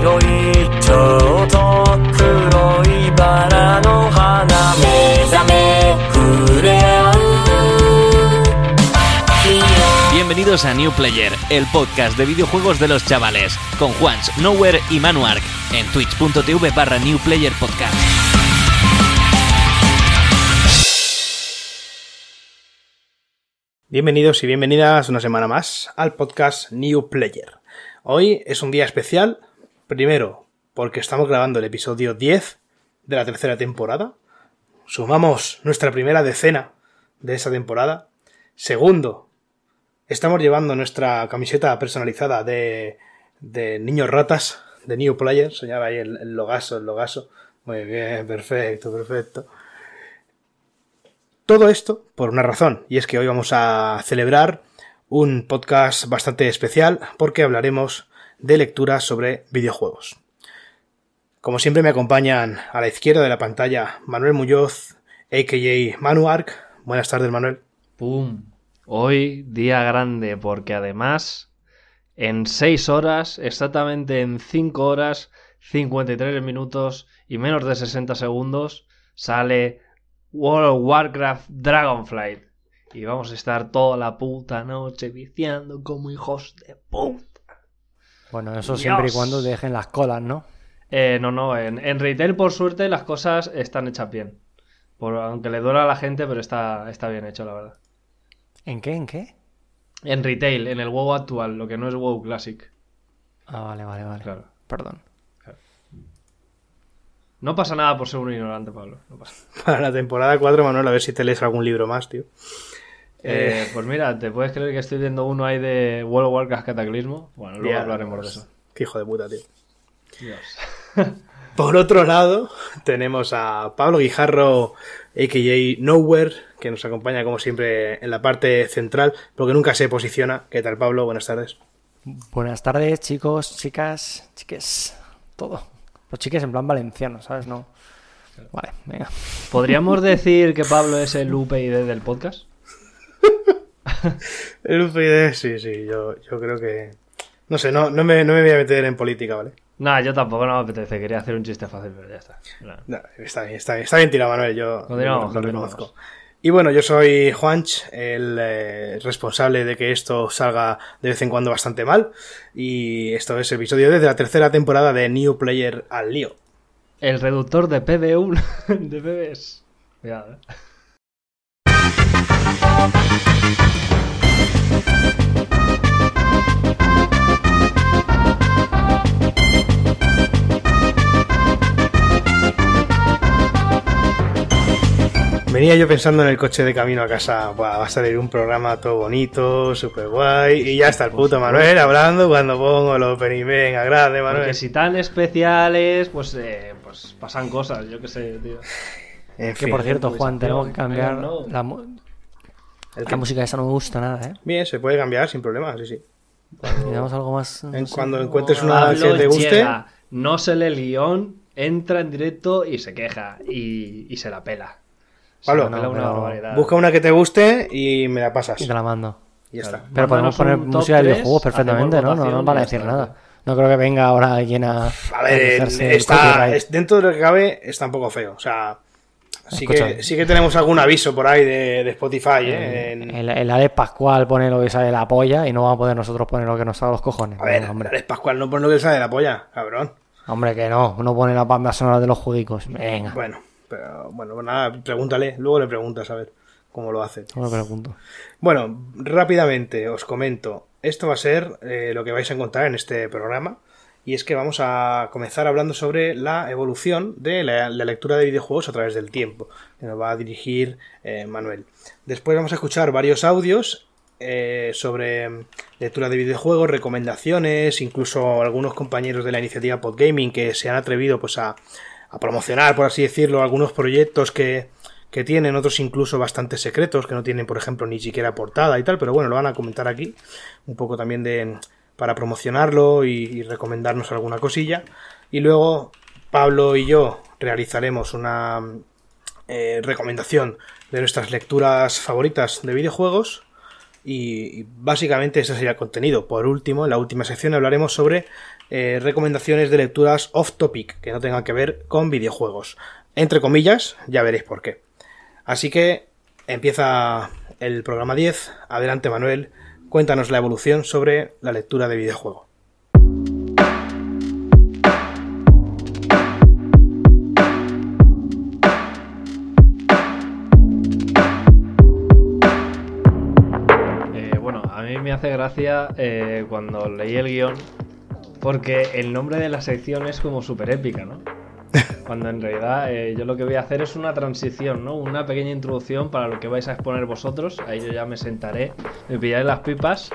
白いちょうど黒いバラの花目覚め触れ合う Bienvenidos a New Player, el podcast de videojuegos de los chavales, con Juans, Nowhere y Manuark, en twitch.tv barra New Player Podcast. Bienvenidos y bienvenidas una semana más al podcast New Player. Hoy es un día especial, primero porque estamos grabando el episodio 10 de la tercera temporada. Sumamos nuestra primera decena de esa temporada. Segundo, estamos llevando nuestra camiseta personalizada de, de niños ratas, de New Player. Señala ahí el, el logazo, el logazo. Muy bien, perfecto, perfecto. Todo esto por una razón, y es que hoy vamos a celebrar un podcast bastante especial porque hablaremos de lecturas sobre videojuegos. Como siempre me acompañan a la izquierda de la pantalla Manuel Muñoz, a.k.a. Manuark. Buenas tardes, Manuel. ¡Pum! Hoy día grande porque además en 6 horas, exactamente en 5 horas, 53 minutos y menos de 60 segundos sale World of Warcraft Dragonflight. Y vamos a estar toda la puta noche viciando como hijos de puta. Bueno, eso siempre y cuando dejen las colas, ¿no? Eh, no, no, en, en retail por suerte las cosas están hechas bien. Por, aunque le duela a la gente, pero está, está bien hecho, la verdad. ¿En qué? ¿En qué? En retail, en el WoW actual, lo que no es WoW Classic. Ah, vale, vale, vale. Claro. Perdón. No pasa nada por ser un ignorante, Pablo. No pasa. Para la temporada 4, Manuel, a ver si te lees algún libro más, tío. Eh, pues mira, ¿te puedes creer que estoy viendo uno ahí de World of Warcraft Cataclismo? Bueno, luego hablaremos de eso. Qué hijo de puta, tío. Dios. Por otro lado, tenemos a Pablo Guijarro, a.k.a. Nowhere, que nos acompaña como siempre en la parte central, porque nunca se posiciona. ¿Qué tal, Pablo? Buenas tardes. Buenas tardes, chicos, chicas, chiques. Todo. Los chiques en plan valenciano, ¿sabes? No. Vale, venga. ¿Podríamos decir que Pablo es el UPyD del podcast? El UPyD, sí, sí, yo, yo creo que... No sé, no, no, me, no me voy a meter en política, ¿vale? Nah, yo tampoco no me apetece. Quería hacer un chiste fácil, pero ya está. No, está bien, está bien, está bien tirado, Manuel, yo Continuamos, lo continuamos. reconozco. Y bueno, yo soy Juanch, el eh, responsable de que esto salga de vez en cuando bastante mal. Y esto es el episodio 10 de la tercera temporada de New Player al lío. El reductor de PB1 de PBs. Cuidado, eh. Venía yo pensando en el coche de camino a casa, "Buah, va a salir un programa todo bonito, super guay, y ya está el puto Manuel hablando cuando pongo el opening. Venga, grande, Manuel. Porque si tan especiales, pues, eh, pues pasan cosas, yo qué sé, tío. En Que fin. por cierto, Juan, tenemos que cambiar no. la, ¿El la música esa no me gusta nada, ¿eh? Bien, se puede cambiar sin problema, sí, sí. Necesitamos algo más. no En sé. cuando encuentres una Pablo que te guste, llega, no se le guion, entra en directo y se queja. Y, y se la pela. Pablo, la pela no, una busca una que te guste y me la pasas. Y te la mando. Y ya está. Pero Mándanos podemos poner música de videojuegos perfectamente, ¿no? No nos van a decir está, nada. No creo que venga ahora alguien a. A ver, está, dentro de lo que cabe, está un poco feo. O sea, sí que, sí que tenemos algún aviso por ahí de, de Spotify, ¿eh? En- El, el Alex Pascual pone lo que sale de la polla y no vamos a poder nosotros poner lo que nos salga los cojones. A ver, hombre. Alex Pascual, no por lo que sale de la polla, cabrón. Hombre, que no. Uno pone la banda sonora de los judicos. Venga. Bueno, pero bueno, pues nada, pregúntale, luego le preguntas a ver cómo lo hace. No me pregunto. Bueno, rápidamente os comento. Esto va a ser eh, lo que vais a encontrar en este programa. Y es que vamos a comenzar hablando sobre la evolución de la, lectura de videojuegos a través del tiempo, que nos va a dirigir eh, Manuel. Después vamos a escuchar varios audios eh, sobre mm, lectura de videojuegos, recomendaciones, incluso algunos compañeros de la iniciativa Podgaming que se han atrevido pues a, a promocionar, por así decirlo, algunos proyectos que, que tienen, otros incluso bastante secretos, que no tienen, por ejemplo, ni siquiera portada y tal, pero bueno, lo van a comentar aquí, un poco también de para promocionarlo y, recomendarnos alguna cosilla. Y luego Pablo y yo realizaremos una eh, recomendación de nuestras lecturas favoritas de videojuegos. Y, y básicamente ese sería el contenido. Por último, en la última sección hablaremos sobre eh, recomendaciones de lecturas off topic que no tengan que ver con videojuegos. Entre comillas, ya veréis por qué. Así que empieza el programa 10. Adelante Manuel, cuéntanos la evolución sobre la lectura de videojuego. Eh, bueno, a mí me hace gracia eh, cuando leí el guion, porque el nombre de la sección es como súper épica, ¿no? Cuando en realidad eh, yo lo que voy a hacer es una transición, ¿no? Una pequeña introducción para lo que vais a exponer vosotros. Ahí yo ya me sentaré, me pillaré las pipas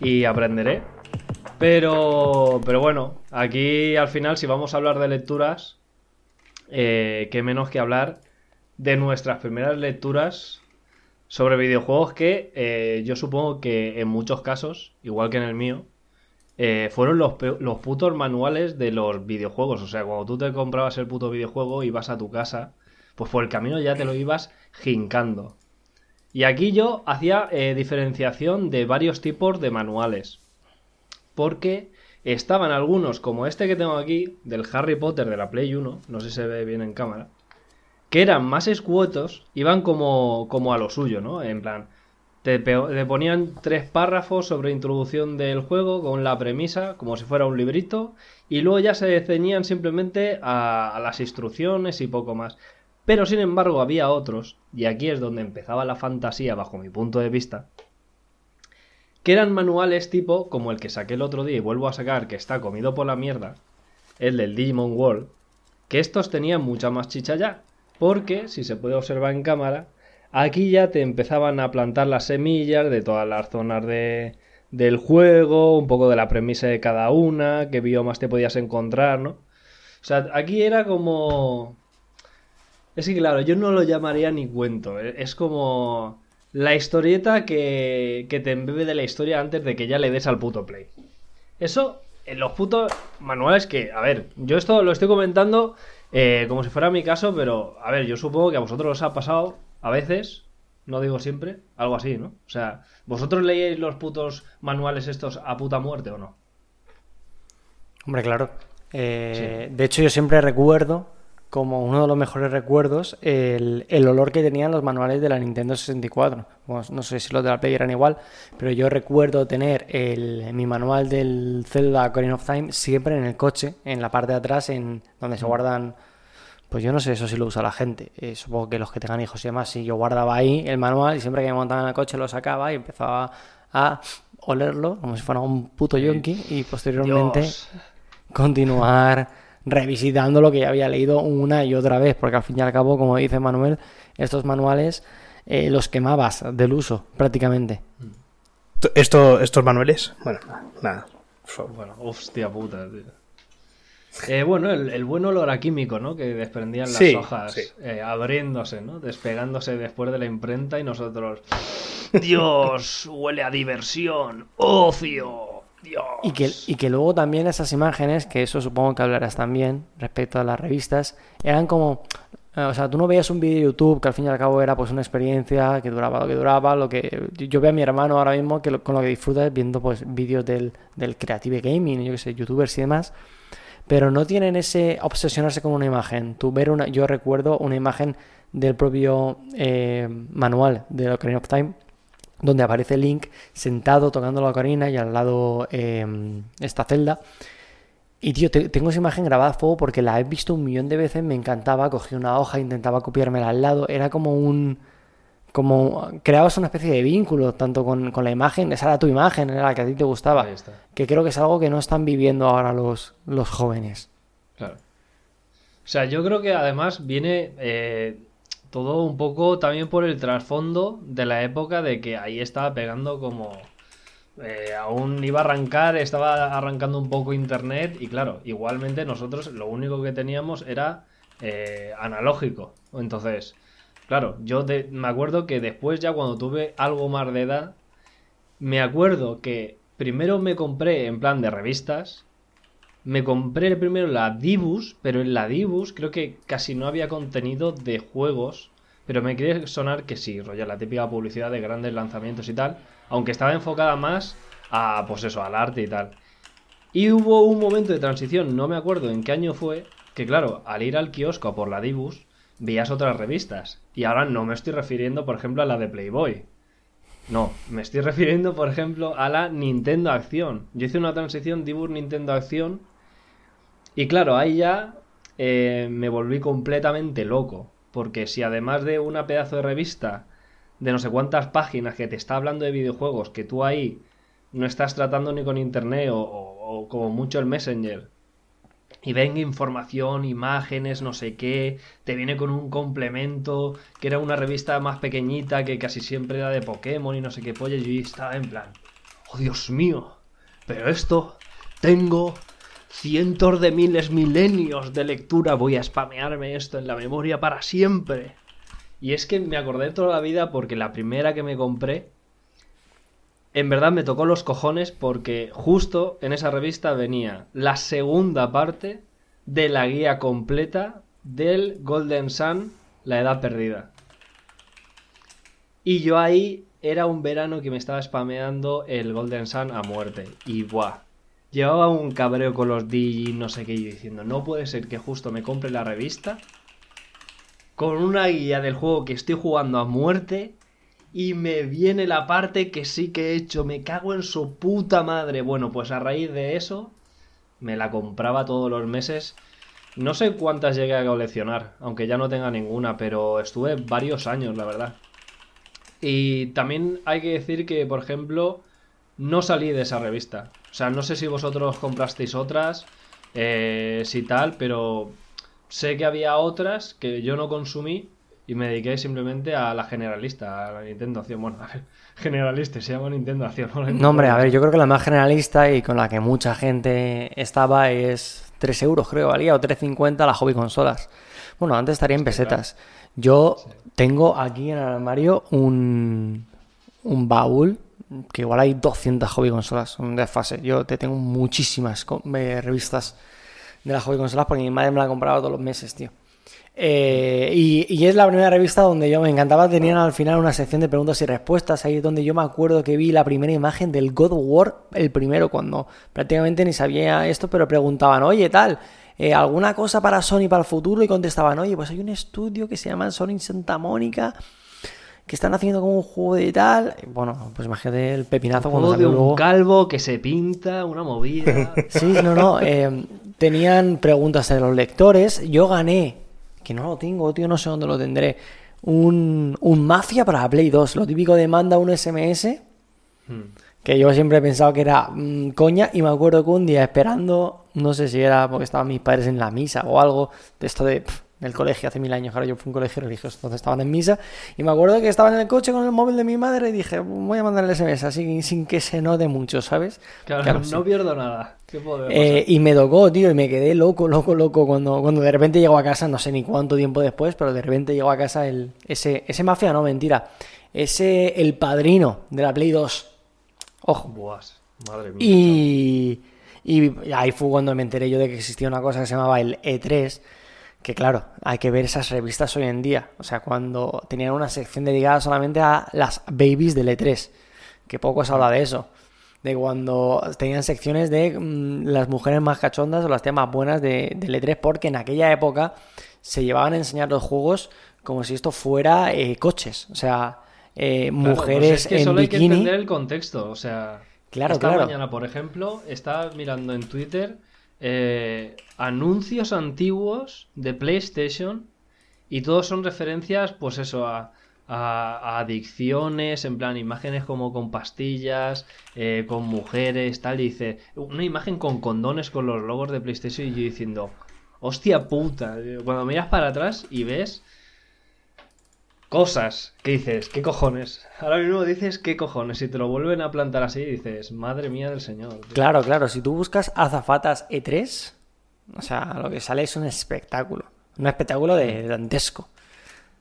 y aprenderé. Pero, pero bueno, aquí al final si vamos a hablar de lecturas, eh, qué menos que hablar de nuestras primeras lecturas sobre videojuegos que eh, yo supongo que en muchos casos, igual que en el mío, eh, fueron los, los putos manuales de los videojuegos. O sea, cuando tú te comprabas el puto videojuego, ibas a tu casa, pues por el camino ya te lo ibas jincando. Y aquí yo hacía eh, diferenciación de varios tipos de manuales. Porque estaban algunos, como este que tengo aquí, del Harry Potter de la Play 1, no sé si se ve bien en cámara, que eran más escuetos, iban como, como a lo suyo, ¿no? En plan, te, ponían tres párrafos sobre introducción del juego con la premisa, como si fuera un librito, y luego ya se ceñían simplemente a, a las instrucciones y poco más. Pero sin embargo había otros, y aquí es donde empezaba la fantasía bajo mi punto de vista, que eran manuales tipo como el que saqué el otro día y vuelvo a sacar, que está comido por la mierda, el del Digimon World, que estos tenían mucha más chicha ya, porque, si se puede observar en cámara, aquí ya te empezaban a plantar las semillas de todas las zonas de, del juego, un poco de la premisa de cada una, qué biomas te podías encontrar, ¿no? O sea, aquí era como... Es que claro, yo no lo llamaría ni cuento, eh, es como la historieta que, que te embebe de la historia antes de que ya le des al puto play. Eso, en los putos manuales que, a ver, yo esto lo estoy comentando eh, como si fuera mi caso, pero, a ver, yo supongo que a vosotros os ha pasado a veces, no digo siempre, algo así, ¿no? O sea, ¿vosotros leíais los putos manuales estos a puta muerte o no? Hombre, claro. Eh, De hecho, yo siempre recuerdo, como uno de los mejores recuerdos, el, el olor que tenían los manuales de la Nintendo 64. Bueno, no sé si los de la Play eran igual, pero yo recuerdo tener el, mi manual del Zelda Ocarina of Time siempre en el coche, en la parte de atrás, en donde se guardan. Pues yo no sé eso si lo usa la gente. Eh, supongo que los que tengan hijos y demás, si yo guardaba ahí el manual y siempre que me montaba en el coche lo sacaba y empezaba a olerlo como si fuera un puto yonki y posteriormente Dios. continuar revisitando lo que ya había leído una y otra vez, porque al fin y al cabo, como dice Manuel, estos manuales eh, los quemabas del uso prácticamente. Esto, estos manuales, bueno, nada. Bueno, hostia puta, tío. Eh, bueno, el, el buen olor a químico, ¿no? Que desprendían las Sí, hojas sí. eh, abriéndose, ¿no? Despegándose después de la imprenta y nosotros... Dios, huele a diversión, ocio, Dios. Y que, y que luego también esas imágenes, que eso supongo que hablarás también respecto a las revistas, eran como... eh, O sea, tú no veías un vídeo de YouTube que al fin y al cabo era pues una experiencia que duraba lo que duraba, lo que yo veo a mi hermano ahora mismo que lo- con lo que disfruta es viendo pues vídeos del, del Creative Gaming, yo que sé, youtubers y demás, pero no tienen ese obsesionarse con una imagen. Tú ver una, yo recuerdo una imagen del propio eh, manual de Ocarina of Time donde aparece Link sentado tocando la ocarina y al lado eh, esta celda. Y tío, te- tengo esa imagen grabada a fuego porque la he visto un millón de veces, me encantaba, cogí una hoja, intentaba copiármela al lado, era como un... como creabas una especie de vínculo tanto con, con la imagen, esa era tu imagen, era la que a ti te gustaba, que creo que es algo que no están viviendo ahora los, los jóvenes. Claro. O sea, yo creo que además viene eh, todo un poco también por el trasfondo de la época de que ahí estaba pegando como... eh, aún iba a arrancar, estaba arrancando un poco internet y claro, igualmente nosotros lo único que teníamos era eh, analógico. Entonces, claro, yo me acuerdo que después ya cuando tuve algo más de edad, me acuerdo que primero me compré en plan de revistas, me compré primero la Dibus, pero en la Dibus creo que casi no había contenido de juegos. Pero me quiere sonar que sí, rollo, la típica publicidad de grandes lanzamientos y tal. aunque estaba enfocada más a, pues eso, al arte y tal. Y hubo un momento de transición, no me acuerdo en qué año fue, que claro, al ir al kiosco por la Dibus, veías otras revistas. Y ahora no me estoy refiriendo, por ejemplo, a la de Playboy. No, me estoy refiriendo, por ejemplo, a la Nintendo Acción. Yo hice una transición Dibus Nintendo Acción. Y claro, ahí ya eh, me volví completamente loco. Porque si además de una pedazo de revista de no sé cuántas páginas que te está hablando de videojuegos, que tú ahí no estás tratando ni con internet o como mucho el Messenger, y venga información, imágenes, no sé qué, te viene con un complemento, que era una revista más pequeñita que casi siempre era de Pokémon y no sé qué polla, y estaba en plan, oh Dios mío, pero esto, tengo cientos de miles, milenios de lectura, voy a spamearme esto en la memoria para siempre. Y es que me acordé toda la vida porque la primera que me compré, en verdad me tocó los cojones porque justo en esa revista venía la segunda parte de la guía completa del Golden Sun, la edad perdida. Y yo ahí era un verano que me estaba spameando el Golden Sun a muerte. Y buah. Llevaba un cabreo con los DJ, no sé qué, y diciendo, no puede ser que justo me compre la revista con una guía del juego que estoy jugando a muerte y me viene la parte que sí que he hecho, me cago en su puta madre. Bueno, pues a raíz de eso me la compraba todos los meses. No sé cuántas llegué a coleccionar, aunque ya no tenga ninguna, pero estuve varios años, la verdad. Y también hay que decir que, por ejemplo, no salí de esa revista. O sea, no sé si vosotros comprasteis otras, eh, si tal, pero sé que había otras que yo no consumí y me dediqué simplemente a la generalista, a la Nintendo Acción. Bueno, a ver, generalista, se llama Nintendo Acción. ¿no? No, hombre, a ver, yo creo que la más generalista y con la que mucha gente estaba es 3 euros, creo, valía, o 3.50 la hobby consolas. Bueno, antes estaría en pesetas. Yo tengo aquí en el armario un, un baúl que igual hay 200 hobby consolas, un desfase. Yo te tengo muchísimas eh, revistas de las hobby consolas porque mi madre me la compraba todos los meses, tío. Eh, y, y es la primera revista donde yo me encantaba. Tenían al final una sección de preguntas y respuestas. Ahí es donde yo me acuerdo que vi la primera imagen del God of War, el primero, cuando prácticamente ni sabía esto, pero preguntaban, oye, tal, eh, ¿alguna cosa para Sony para el futuro? Y contestaban, oye, pues hay un estudio que se llama Sony Santa Mónica. Que están haciendo como un juego de tal. Bueno, pues imagínate el pepinazo cuando Juego de un luego. calvo que se pinta, una movida. Sí, no, no. eh, tenían preguntas de los lectores. Yo gané, que no lo tengo, tío, no sé dónde lo tendré. Un, un Mafia para la Play 2. Lo típico de manda un SMS. Hmm. Que yo siempre he pensado que era mm, coña. Y me acuerdo que un día esperando, no sé si era porque estaban mis padres en la misa o algo de esto de. Del colegio hace mil años, claro, yo fui a un colegio religioso, entonces estaban en misa, y me acuerdo que estaba en el coche con el móvil de mi madre y dije, voy a mandar el SMS así sin que se note mucho, ¿sabes? Claro, Claro, no sí. pierdo nada. ¿Qué Eh, y me tocó, tío, y me quedé loco, loco, loco cuando, cuando de repente llegó a casa, no sé ni cuánto tiempo después, pero de repente llegó a casa el, ese, ese mafia, no, mentira, ese el padrino de la Play 2. Ojo. Buah, madre mía. Y, y ahí fue cuando me enteré yo de que existía una cosa que se llamaba el E3, que claro, hay que ver esas revistas hoy en día. O sea, cuando tenían una sección dedicada solamente a las babies del E3, que poco se habla de eso. De cuando tenían secciones de mm, las mujeres más cachondas o las temas buenas de, del E3, porque en aquella época se llevaban a enseñar los juegos como si esto fuera eh, coches. O sea, eh, Claro, pues mujeres es que en solo hay que bikini. entender el contexto. O sea, Claro, esta claro. mañana, por ejemplo, estaba mirando en Twitter eh, anuncios antiguos de PlayStation y todos son referencias, pues eso, a, a- a adicciones, en plan imágenes como con pastillas, eh, con mujeres, tal. Dice, una imagen con condones con los logos de PlayStation y yo diciendo, hostia puta. Cuando miras para atrás y ves cosas que dices, ¿qué cojones? Ahora mismo dices, ¿qué cojones? Y te lo vuelven a plantar así dices, madre mía del señor. tío". Claro, claro, si tú buscas azafatas E3, o sea, lo que sale es un espectáculo. Un espectáculo de dantesco.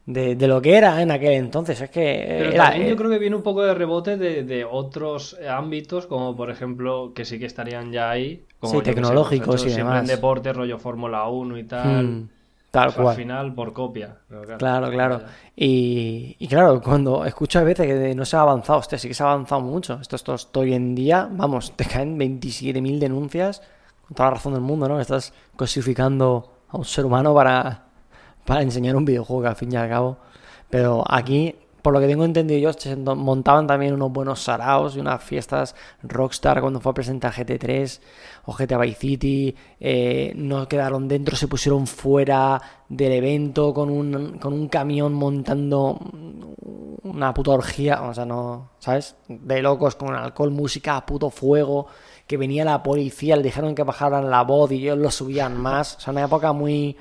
De, de lo que era en aquel entonces. Es que Pero era, también yo creo que viene un poco de rebote de, de otros ámbitos, como por ejemplo, que sí que estarían ya ahí. Como Sí, sé, tecnológicos pues, y hecho siempre en demás. deporte, rollo Fórmula 1 y tal. mm, Tal O sea, cual. Al final por copia. Claro, claro. Y, y claro, cuando escucho a veces que no se ha avanzado, hostia, sí que se ha avanzado mucho. Esto, esto, esto hoy en día, vamos, te caen 27.000 denuncias, con toda la razón del mundo, ¿no? Estás cosificando a un ser humano para, para enseñar un videojuego que al fin y al cabo. Pero aquí, por lo que tengo entendido yo, se montaban también unos buenos saraos y unas fiestas Rockstar cuando fue a presentar GT3 o GTA Vice City. eh, no quedaron dentro, se pusieron fuera del evento con un, con un camión montando una puta orgía, o sea, no, ¿sabes? De locos con alcohol, música, puto fuego. Que venía la policía, le dijeron que bajaran la voz y ellos lo subían más. O sea, una época muy,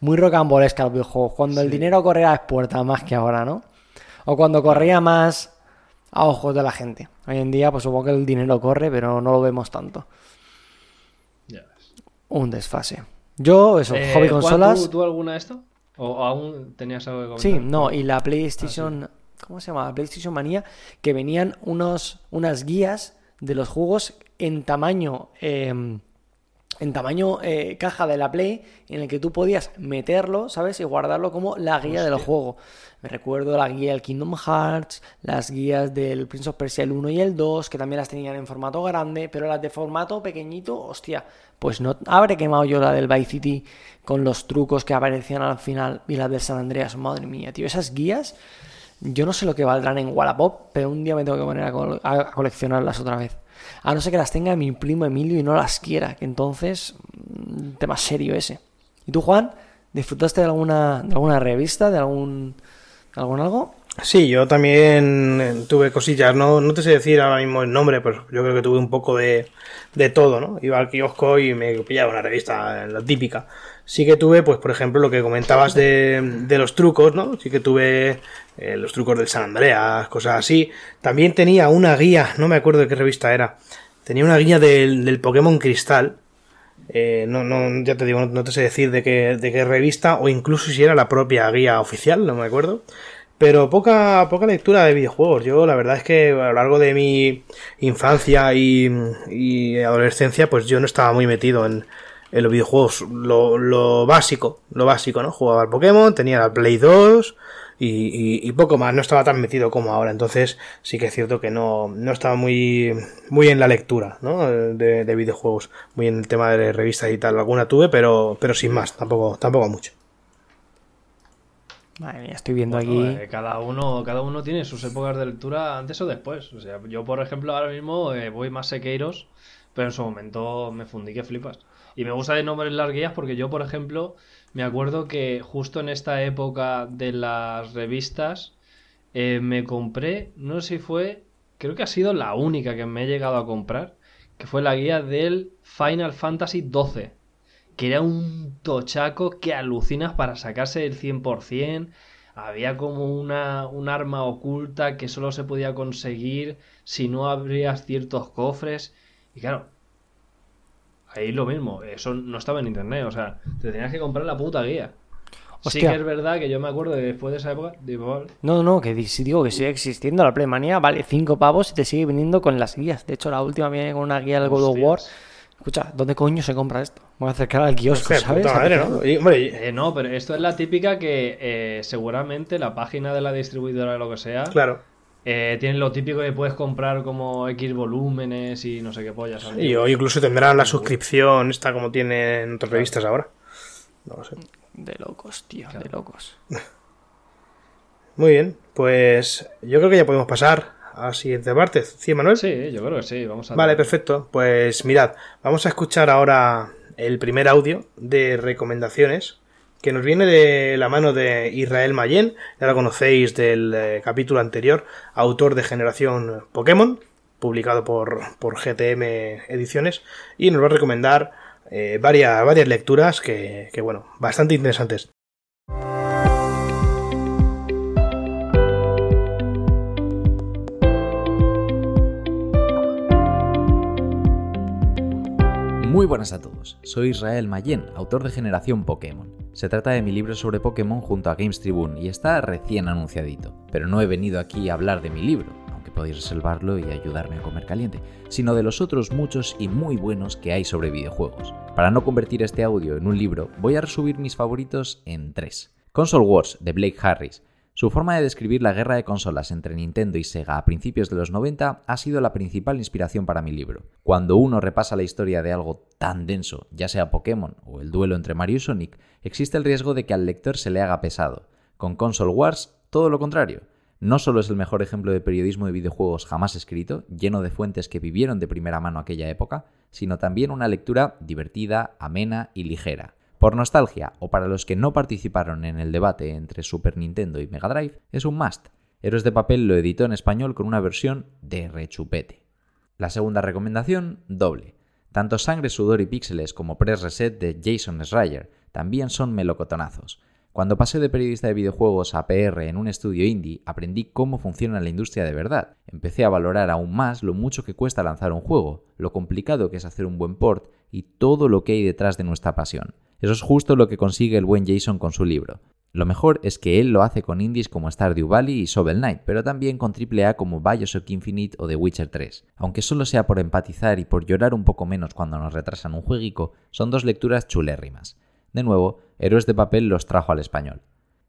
muy rocambolesca los videojuegos. Cuando el dinero corría a las puertas más que ahora, ¿no? O cuando corría más a ojos de la gente. Hoy en día, pues supongo que el dinero corre, pero no lo vemos tanto. Ya ves. Un desfase. Yo, eso, Eh, hobby consolas. ¿tú, tú alguna de esto? ¿O, aún tenías algo que comentar? Sí, no, y la PlayStation, ¿cómo se llama? La PlayStation Manía, que venían unos, unas guías de los juegos en tamaño, eh, en tamaño eh, caja de la Play, en el que tú podías meterlo, ¿sabes? Y guardarlo como la guía del juego. Me recuerdo la guía del Kingdom Hearts, las guías del Prince of Persia el 1 y el 2, que también las tenían en formato grande, pero las de formato pequeñito, hostia, pues no habré quemado yo la del Vice City con los trucos que aparecían al final y las del San Andreas, madre mía, tío, esas guías, yo no sé lo que valdrán en Wallapop, pero un día me tengo que poner a, col- a coleccionarlas otra vez. A no ser que las tenga mi primo Emilio y no las quiera, que entonces, mm, tema serio ese. ¿Y tú, Juan? ¿Disfrutaste de alguna, de alguna revista, de algún, algún algo? Sí, yo también eh, tuve cosillas, no, no te sé decir ahora mismo el nombre, pero yo creo que tuve un poco de, de todo, ¿no? Iba al kiosco y me pillaba una revista, la típica. Sí que tuve, pues por ejemplo, lo que comentabas de, de los trucos, ¿no? Sí que tuve eh, los trucos del San Andreas, cosas así. También tenía una guía, no me acuerdo de qué revista era. Tenía una guía del, del Pokémon Cristal. Eh, no, no, ya te digo, no, te sé decir de qué, de qué revista, o incluso si era la propia guía oficial, no me acuerdo. Pero poca, poca lectura de videojuegos. Yo la verdad es que a lo largo de mi infancia y, y adolescencia, pues yo no estaba muy metido en, en los videojuegos. Lo, lo básico, lo básico, ¿no? Jugaba al Pokémon, tenía la Play 2 y, y- y poco más. No estaba tan metido como ahora. Entonces sí que es cierto que no, no estaba muy, muy en la lectura, ¿no? De, de videojuegos. Muy en el tema de revistas y tal. Alguna tuve, pero, pero sin más. Tampoco, tampoco mucho. Madre mía, estoy viendo Bueno, aquí... eh, cada uno cada uno tiene sus épocas de lectura antes o después. O sea, yo, por ejemplo, ahora mismo eh, voy más sequeiros, pero en su momento me fundí que flipas. Y me gusta de nombres las guías porque yo, por ejemplo, me acuerdo que justo en esta época de las revistas eh, me compré, no sé si fue, creo que ha sido la única que me he llegado a comprar, que fue la guía del Final Fantasy XII que era un tochaco que alucinas para sacarse el 100%. Había como una, un arma oculta que solo se podía conseguir si no abrías ciertos cofres. Y claro, ahí lo mismo, eso no estaba en internet, o sea, te tenías que comprar la puta guía. Sí Hostia. que es verdad que yo me acuerdo de después de esa época, digo, vale, No, no, que di- sí digo que sigue existiendo la Playmanía, vale 5 pavos y te sigue viniendo con las guías. De hecho, la última viene con una guía del God of War. Escucha, ¿dónde coño se compra esto? Voy a acercar al kiosco, Hostia, ¿sabes? madre. ¿no? Y, hombre, y- Eh, no, pero esto es la típica que eh, seguramente la página de la distribuidora de lo que sea claro. Eh, tienen lo típico que puedes comprar como X volúmenes y no sé qué pollas. ¿sabes? Y o incluso tendrán la suscripción esta como tienen otras revistas ahora. No lo sé. De locos, tío, de locos. Muy bien, pues yo creo que ya podemos pasar a la siguiente parte. ¿Sí, Manuel? Sí, yo creo que sí. Vamos a Vale, perfecto. Pues mirad, vamos a escuchar ahora el primer audio de recomendaciones que nos viene de la mano de Israel Mayen, ya lo conocéis del eh, capítulo anterior, autor de Generación Pokémon, publicado por, por GTM Ediciones, y nos va a recomendar eh, varias, varias lecturas que, que, bueno, bastante interesantes. Muy buenas a todos, soy Israel Mayen, autor de Generación Pokémon. Se trata de mi libro sobre Pokémon junto a Games Tribune y está recién anunciadito, pero no he venido aquí a hablar de mi libro, aunque podéis reservarlo y ayudarme a comer caliente, sino de los otros muchos y muy buenos que hay sobre videojuegos. Para no convertir este audio en un libro, voy a resumir mis favoritos en tres. Console Wars de Blake Harris. Su forma de describir la guerra de consolas entre Nintendo y Sega a principios de los 90 ha sido la principal inspiración para mi libro. Cuando uno repasa la historia de algo tan denso, ya sea Pokémon o el duelo entre Mario y Sonic, existe el riesgo de que al lector se le haga pesado. Con Console Wars, todo lo contrario. No solo es el mejor ejemplo de periodismo de videojuegos jamás escrito, lleno de fuentes que vivieron de primera mano aquella época, sino también una lectura divertida, amena y ligera. Por nostalgia, o para los que no participaron en el debate entre Super Nintendo y Mega Drive, es un must. Héroes de Papel lo editó en español con una versión de rechupete. La segunda recomendación, doble. Tanto Sangre, Sudor y Píxeles como Press Reset de Jason Schreier también son melocotonazos. Cuando pasé de periodista de videojuegos a PR en un estudio indie, aprendí cómo funciona la industria de verdad. Empecé a valorar aún más lo mucho que cuesta lanzar un juego, lo complicado que es hacer un buen port y todo lo que hay detrás de nuestra pasión. Eso es justo lo que consigue el buen Jason con su libro. Lo mejor es que él lo hace con indies como Stardew Valley y Shovel Knight, pero también con AAA como Bioshock Infinite o The Witcher 3. Aunque solo sea por empatizar y por llorar un poco menos cuando nos retrasan un jueguico, son dos lecturas chulérrimas. De nuevo, Héroes de Papel los trajo al español.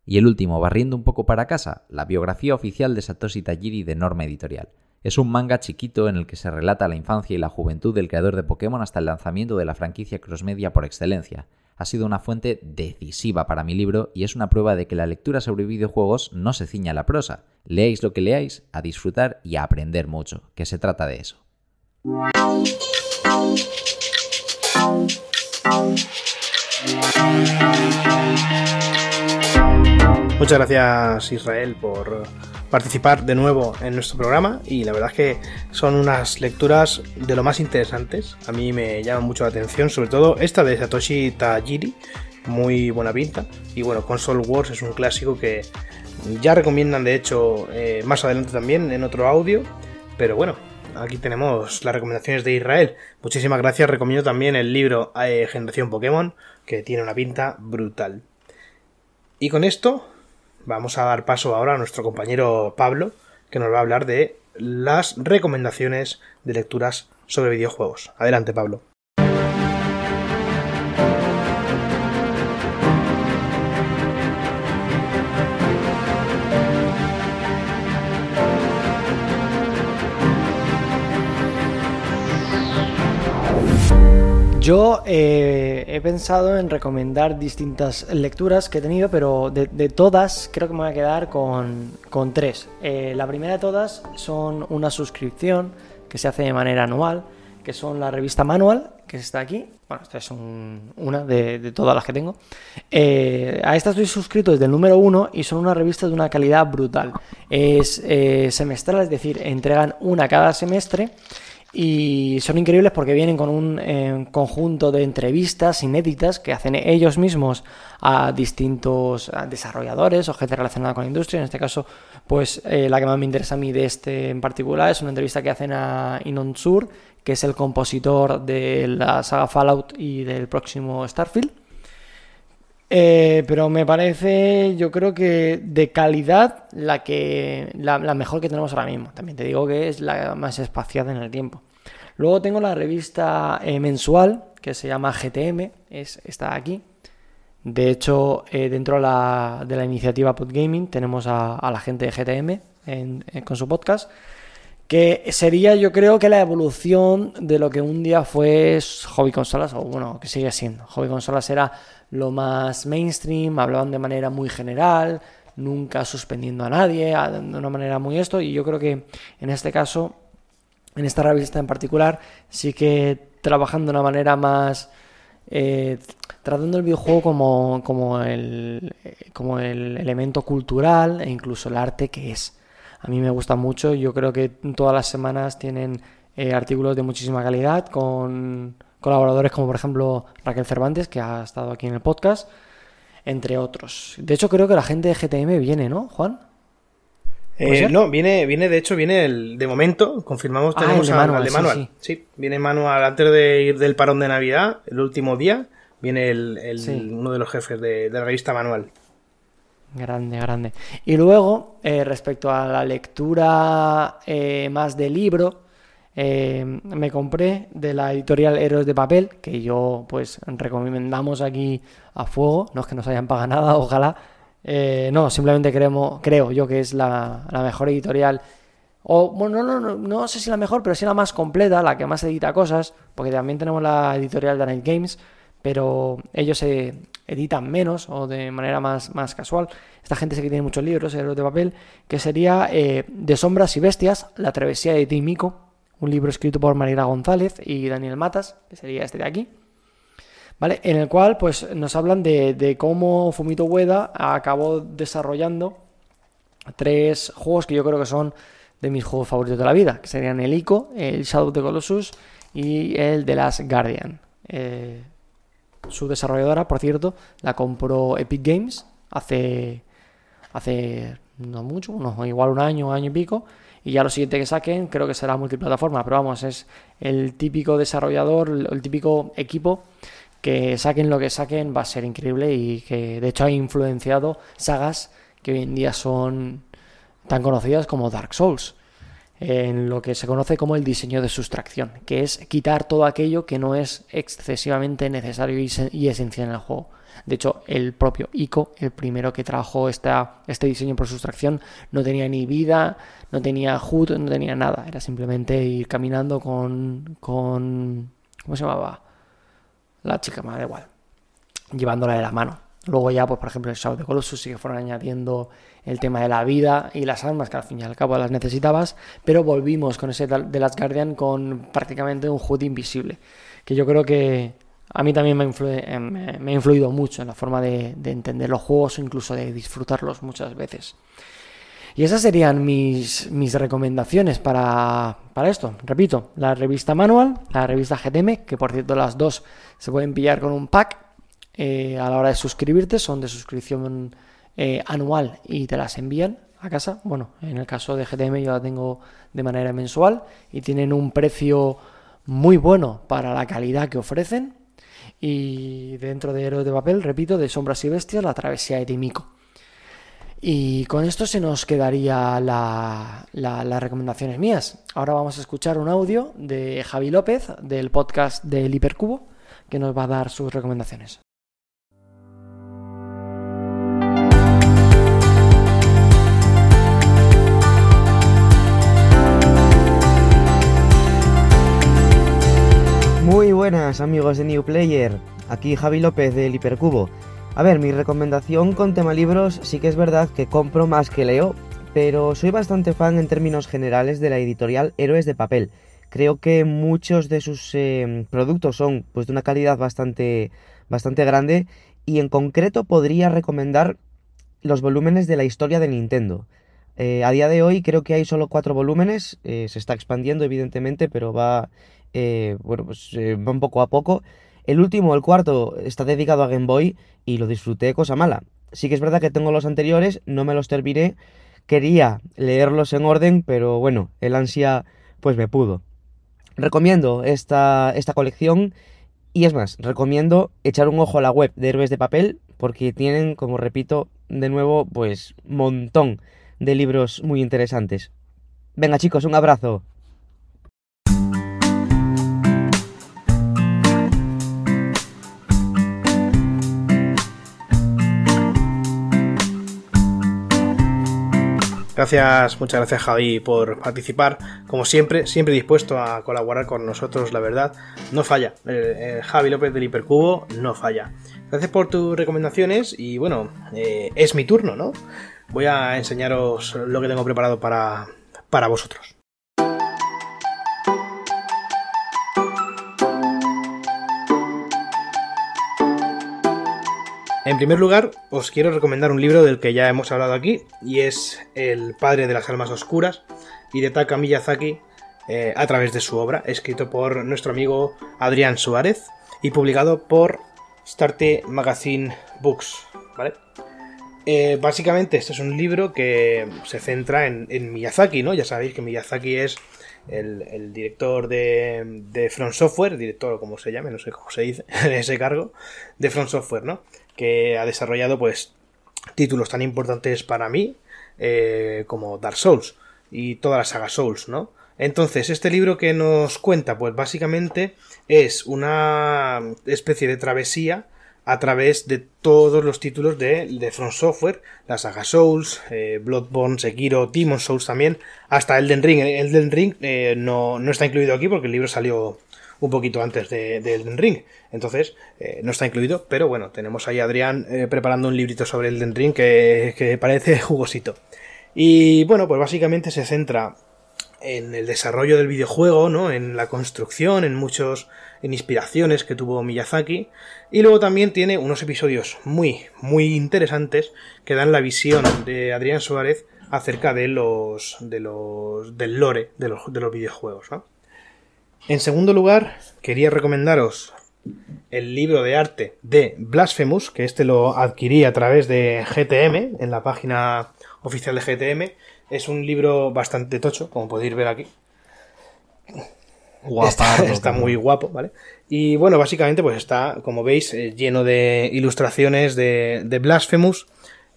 Y el último, barriendo un poco para casa, la biografía oficial de Satoshi Tajiri de Norma Editorial. Es un manga chiquito en el que se relata la infancia y la juventud del creador de Pokémon hasta el lanzamiento de la franquicia crossmedia por excelencia. Ha sido una fuente decisiva para mi libro y es una prueba de que la lectura sobre videojuegos no se ciña a la prosa. Leáis lo que leáis, a disfrutar y a aprender mucho, que se trata de eso. Muchas gracias Israel por participar de nuevo en nuestro programa y la verdad es que son unas lecturas de lo más interesantes. A mí me llama mucho la atención, sobre todo esta de Satoshi Tajiri, muy buena pinta. Y bueno, Console Wars es un clásico que ya recomiendan de hecho eh, más adelante también en otro audio. Pero bueno, aquí tenemos las recomendaciones de Israel. Muchísimas gracias. Recomiendo también el libro eh, Generación Pokémon, que tiene una pinta brutal. Y con esto vamos a dar paso ahora a nuestro compañero Pablo, que nos va a hablar de las recomendaciones de lecturas sobre videojuegos. Adelante, Pablo. Yo eh, he pensado en recomendar distintas lecturas que he tenido, pero de, todas creo que me voy a quedar con, con tres. Eh, la primera de todas son una suscripción que se hace de manera anual, que son la revista Manual, que está aquí. Bueno, esta es un- una de, todas las que tengo. Eh, a esta estoy suscrito desde el número uno y son una revista de una calidad brutal. Es semestral, es decir, entregan una cada semestre y son increíbles porque vienen con un eh, conjunto de entrevistas inéditas que hacen ellos mismos a distintos desarrolladores o gente relacionada con la industria. En este caso, pues eh, la que más me interesa a mí de este en particular es una entrevista que hacen a Inon Sur, que es el compositor de la saga Fallout y del próximo Starfield. Eh, pero me parece, yo creo que de calidad la que la, mejor que tenemos ahora mismo. También te digo que es la más espaciada en el tiempo. Luego tengo la revista eh, mensual que se llama GTM, es, está aquí. De hecho, eh, dentro de la, de la iniciativa Podgaming tenemos a, la gente de GTM con su podcast, que sería yo creo que la evolución de lo que un día fue Hobby Consolas, o bueno, que sigue siendo. Hobby Consolas era lo más mainstream, hablaban de manera muy general, nunca suspendiendo a nadie, de una manera muy esto, y yo creo que en este caso, en esta revista en particular, sí que trabajando de una manera más... eh, tratando el videojuego como, como, el, eh, como el elemento cultural e incluso el arte que es. A mí me gusta mucho, yo creo que todas las semanas tienen eh, artículos de muchísima calidad con colaboradores como por ejemplo Raquel Cervantes, que ha estado aquí en el podcast, entre otros. De hecho creo que la gente de GTM viene, ¿no, Juan? ¿Puede Eh, no, viene, viene, de hecho, viene el de momento, confirmamos, Ah, tenemos el de al- Manual, sí, manual. sí. Sí, viene manual antes de ir del parón de Navidad, el último día, viene el, el- Sí. uno de los jefes de, de la revista manual. Grande, grande. Y luego, eh, respecto a la lectura eh, más de libro, eh, me compré de la editorial Héroes de Papel, que yo pues recomendamos aquí a fuego, no es que nos hayan pagado nada, ojalá. No, simplemente creemos, creo yo que es la, la mejor editorial. O, bueno, no, no, no, no sé si la mejor, pero sí la más completa, la que más edita cosas, porque también tenemos la editorial de Night Games, pero ellos se editan menos o de manera más, más casual. Esta gente sí que tiene muchos libros, héroes de papel, que sería eh, De sombras y bestias, La travesía de Timico, un libro escrito por Mariela González y Daniel Matas, que sería este de aquí. ¿Vale? En el cual pues nos hablan de, de cómo Fumito Ueda acabó desarrollando tres juegos que yo creo que son de mis juegos favoritos de la vida, que serían el ICO, el Shadow of the Colossus y el The Last Guardian. Eh, su desarrolladora, por cierto, la compró Epic Games hace, hace no mucho, unos, igual un año, año y pico. Y ya lo siguiente que saquen creo que será multiplataforma, pero vamos, es el típico desarrollador, el típico equipo que saquen lo que saquen va a ser increíble y que de hecho ha influenciado sagas que hoy en día son tan conocidas como Dark Souls en lo que se conoce como el diseño de sustracción, que es quitar todo aquello que no es excesivamente necesario y, esencial en el juego. De hecho, el propio ICO, el primero que trabajó esta, este diseño por sustracción, no tenía ni vida, no tenía HUD, no tenía nada. Era simplemente ir caminando con. con ¿Cómo se llamaba? La chica, me da igual. Llevándola de la mano. Luego ya, pues por ejemplo, el Shadow de Colossus sí que fueron añadiendo el tema de la vida y las armas, que al fin y al cabo las necesitabas, pero volvimos con ese de Last Guardian con prácticamente un HUD invisible, que yo creo que a mí también me, ha influido mucho en la forma de, de, entender los juegos o incluso de disfrutarlos muchas veces. Y esas serían mis, mis recomendaciones para, para esto. Repito, la revista Manual, la revista GTM, que por cierto las dos se pueden pillar con un pack eh, a la hora de suscribirte, son de suscripción eh, anual y te las envían a casa. Bueno, en el caso de GTM yo la tengo de manera mensual y tienen un precio muy bueno para la calidad que ofrecen. Y dentro de Héroes de Papel, repito, de Sombras y Bestias, la travesía de Timico. Y con esto se nos quedaría la, la, las recomendaciones mías. Ahora vamos a escuchar un audio de Javi López del podcast del Hipercubo que nos va a dar sus recomendaciones. Buenas amigos de New Player, aquí Javi López del Hipercubo. A ver, mi recomendación con tema libros sí que es verdad que compro más que leo, pero soy bastante fan en términos generales de la editorial Héroes de Papel. Creo que muchos de sus eh, productos son pues de una calidad bastante, bastante grande y en concreto podría recomendar los volúmenes de la historia de Nintendo. Eh, a día de hoy creo que hay solo cuatro volúmenes, eh, se está expandiendo evidentemente, pero va eh, bueno, pues eh, van poco a poco. El último, el cuarto, está dedicado a Game Boy y lo disfruté cosa mala. Sí que es verdad que tengo los anteriores, no me los terminé. Quería leerlos en orden, pero bueno, el ansia pues me pudo. Recomiendo esta, esta colección y es más, recomiendo echar un ojo a la web de Héroes de Papel porque tienen, como repito, de nuevo, pues montón de libros muy interesantes. Venga chicos, un abrazo. Gracias, muchas gracias Javi por participar. Como siempre, siempre dispuesto a colaborar con nosotros, la verdad. No falla. El, el Javi López del Hipercubo no falla. Gracias por tus recomendaciones y bueno, eh, es mi turno, ¿no? Voy a enseñaros lo que tengo preparado para, para vosotros. En primer lugar, os quiero recomendar un libro del que ya hemos hablado aquí, y es El padre de las almas oscuras, y de Taka Miyazaki, eh, a través de su obra, escrito por nuestro amigo Adrián Suárez y publicado por Starte Magazine Books, ¿vale? Eh, básicamente este es un libro que se centra en, Miyazaki, ¿no? Ya sabéis que Miyazaki es el, director de, de Front Software, director como se llame, no sé cómo se dice, en ese cargo, de Front Software, ¿no? Que ha desarrollado pues títulos tan importantes para mí eh, como Dark Souls y toda la saga Souls, ¿no? Entonces, este libro que nos cuenta, pues básicamente es una especie de travesía a través de todos los títulos de, de From Software, la saga Souls, eh, Bloodborne, Sekiro, Demon Souls también, hasta Elden Ring. Elden Ring eh, no, no, está incluido aquí porque el libro salió un poquito antes de, de Ring, entonces eh, no está incluido, pero bueno, tenemos ahí a Adrián eh, preparando un librito sobre Elden Ring que, que parece jugosito. Y bueno, pues básicamente se centra en el desarrollo del videojuego, ¿no? En la construcción, en muchos en inspiraciones que tuvo Miyazaki y luego también tiene unos episodios muy muy interesantes que dan la visión de Adrián Suárez acerca de los de los del lore de los, de los videojuegos, ¿no? En segundo lugar, quería recomendaros el libro de arte de Blasphemous, que este lo adquirí a través de GTM, en la página oficial de GTM. Es un libro bastante tocho, como podéis ver aquí. Está, está, muy guapo, ¿vale? Y bueno, básicamente pues está, como veis, eh, lleno de ilustraciones de, de Blasphemous.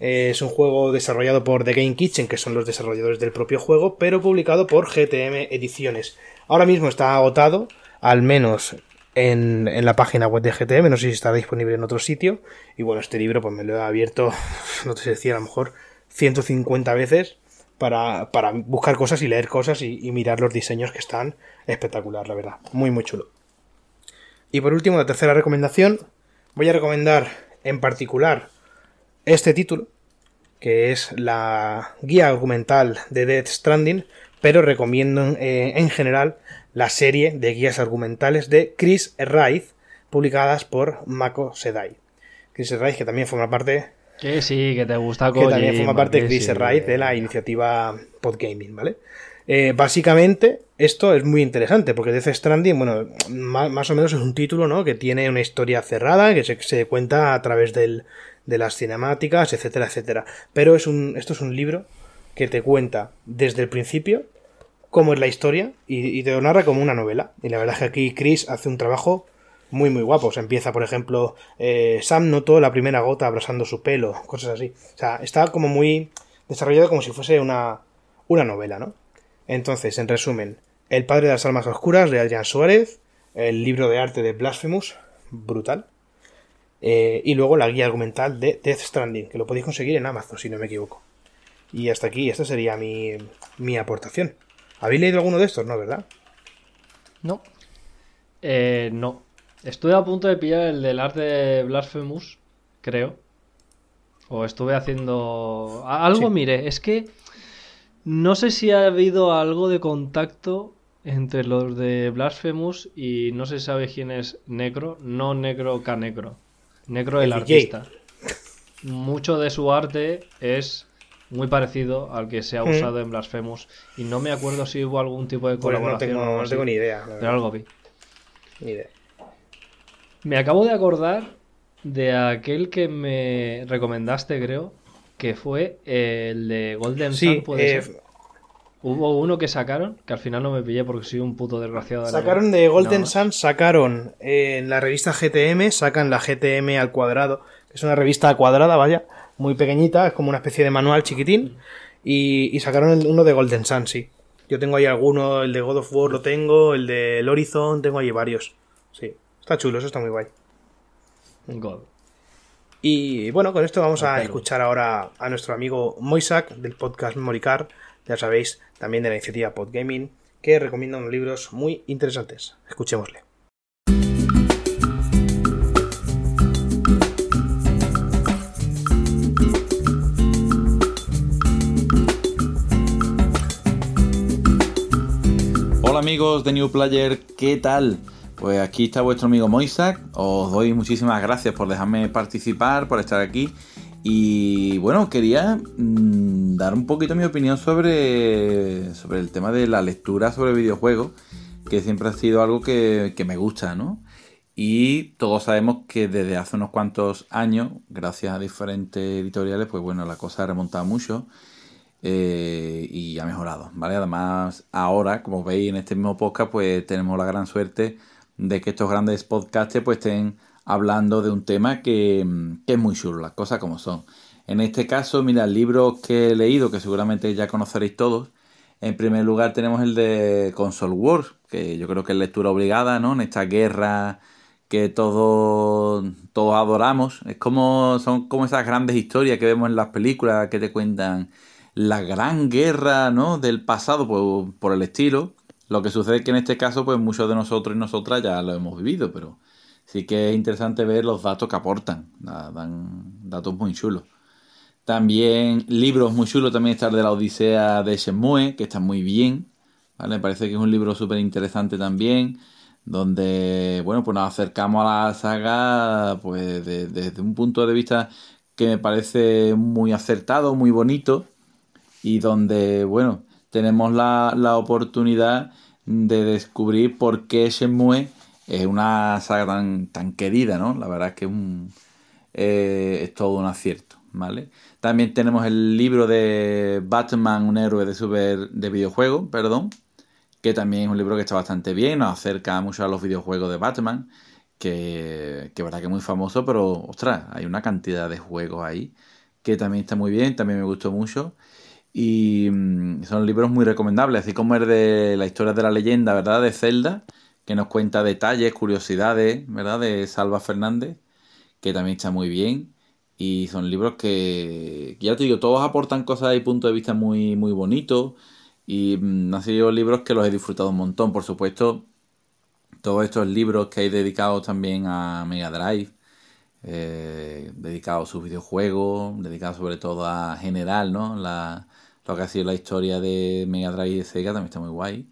Eh, es un juego desarrollado por The Game Kitchen, que son los desarrolladores del propio juego, pero publicado por GTM Ediciones. Ahora mismo está agotado, al menos en, en, la página web de GTM, no sé si está disponible en otro sitio. Y bueno, este libro pues me lo he abierto, no te sé decir, a lo mejor 150 veces para, para buscar cosas y leer cosas y, mirar los diseños que están espectacular, la verdad. Muy, muy chulo. Y por último, la tercera recomendación, voy a recomendar en particular este título, que es la guía argumental de Death Stranding, pero recomiendo eh, en general la serie de guías argumentales de Chris Wright, publicadas por Mako Sedai. Chris Wright, que también forma parte que sí, que te gusta Que también forma parte de Chris sí, Wright de la iniciativa Podgaming, ¿vale? Eh, básicamente, esto es muy interesante, porque Death Stranding, bueno, más, más, o menos es un título, ¿no? Que tiene una historia cerrada, que se, se cuenta a través del, de las cinemáticas, etcétera, etcétera. Pero es un, esto es un libro que te cuenta desde el principio cómo es la historia y, te lo narra como una novela. Y la verdad es que aquí Chris hace un trabajo muy muy guapos. Empieza, por ejemplo, eh, Sam notó la primera gota abrazando su pelo, cosas así. O sea, está como muy desarrollado como si fuese una, una novela, ¿no? Entonces, en resumen, El padre de las almas oscuras de Adrián Suárez, el libro de arte de Blasphemous, brutal. Eh, y luego la guía argumental de Death Stranding, que lo podéis conseguir en Amazon, si no me equivoco. Y hasta aquí, esta sería mi, mi aportación. ¿Habéis leído alguno de estos? No, ¿verdad? No. Eh, no. Estuve a punto de pillar el del arte de Blasphemous, creo. O estuve haciendo. Algo, sí. mire, es que. No sé si ha habido algo de contacto entre los de Blasphemous y no se sabe quién es Necro. No Necro Canecro. Necro el, el artista. Mucho de su arte es muy parecido al que se ha usado mm. en Blasphemous. Y no me acuerdo si hubo algún tipo de colaboración. Bueno, no, tengo, no tengo ni idea. Pero algo vi. Ni idea. Me acabo de acordar de aquel que me recomendaste, creo, que fue el de Golden sí, Sun, puede eh, ser. Hubo uno que sacaron, que al final no me pillé porque soy un puto desgraciado. De sacaron de Golden no. Sun, sacaron en la revista GTM, sacan la GTM al cuadrado, que es una revista cuadrada, vaya, muy pequeñita, es como una especie de manual chiquitín, y, y sacaron el, uno de Golden Sun, sí. Yo tengo ahí alguno, el de God of War lo tengo, el de el Horizon, tengo ahí varios. Sí, está chulo, eso está muy guay. God. Y bueno, con esto vamos a escuchar ahora a nuestro amigo Moisak del podcast Memory Card, ya sabéis, también de la iniciativa Podgaming, que recomienda unos libros muy interesantes. Escuchémosle. Amigos de New Player, ¿qué tal? Pues aquí está vuestro amigo Moisac. Os doy muchísimas gracias por dejarme participar, por estar aquí. Y bueno, quería mmm, dar un poquito mi opinión sobre, sobre el tema de la lectura sobre videojuegos, que siempre ha sido algo que, que me gusta, ¿no? Y todos sabemos que desde hace unos cuantos años, gracias a diferentes editoriales, pues bueno, la cosa ha remontado mucho eh, y ha mejorado, ¿vale? Además, ahora, como veis en este mismo podcast, pues tenemos la gran suerte de que estos grandes podcasts pues estén hablando de un tema que, que, es muy chulo, las cosas como son. En este caso, mira, el libro que he leído, que seguramente ya conoceréis todos, en primer lugar tenemos el de Console Wars, que yo creo que es lectura obligada, ¿no? En esta guerra que todos, todos adoramos. Es como, son como esas grandes historias que vemos en las películas que te cuentan la gran guerra, ¿no? Del pasado, pues, por el estilo. Lo que sucede es que en este caso, pues muchos de nosotros y nosotras ya lo hemos vivido, pero sí que es interesante ver los datos que aportan. Dan datos muy chulos. También libros muy chulos, también está el de la Odisea de Shenmue, que está muy bien. Me parece que es un libro súper interesante también, donde, bueno, pues nos acercamos a la saga pues desde un punto de vista que me parece muy acertado, muy bonito, y donde, bueno, tenemos la, la oportunidad de descubrir por qué Shenmue es una saga tan, tan querida, ¿no? La verdad es que es, un, eh, es todo un acierto, ¿vale? También tenemos el libro de Batman, un héroe de super de videojuego, perdón, que también es un libro que está bastante bien, nos acerca mucho a los videojuegos de Batman, que, que verdad que es muy famoso, pero ostras, hay una cantidad de juegos ahí que también está muy bien, también me gustó mucho. Y mm, son libros muy recomendables, así como el de la historia de la leyenda, ¿verdad? De Zelda, que nos cuenta detalles, curiosidades, ¿verdad? De Salva Fernández, que también está muy bien. Y son libros que, ya te digo, todos aportan cosas y puntos de vista muy, muy bonitos. Y mm, han sido libros que los he disfrutado un montón. Por supuesto, todos estos libros que hay dedicados también a Mega Drive, eh, dedicados a sus videojuegos, dedicados sobre todo a general, ¿no? La, lo que ha sido la historia de Mega Drive y de Sega también está muy guay.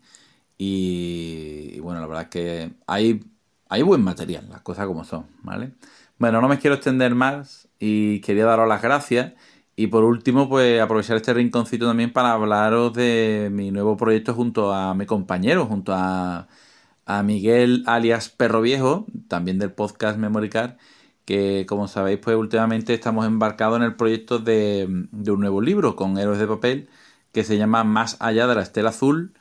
Y, bueno, la verdad es que hay, hay buen material, las cosas como son, ¿vale? Bueno, no me quiero extender más y quería daros las gracias. Y por último, pues aprovechar este rinconcito también para hablaros de mi nuevo proyecto junto a mi compañero, junto a, a Miguel alias Perro Viejo, también del podcast Memory Card, que como sabéis, pues últimamente estamos embarcados en el proyecto de, un nuevo libro con héroes de papel que se llama Más allá de la estela azul,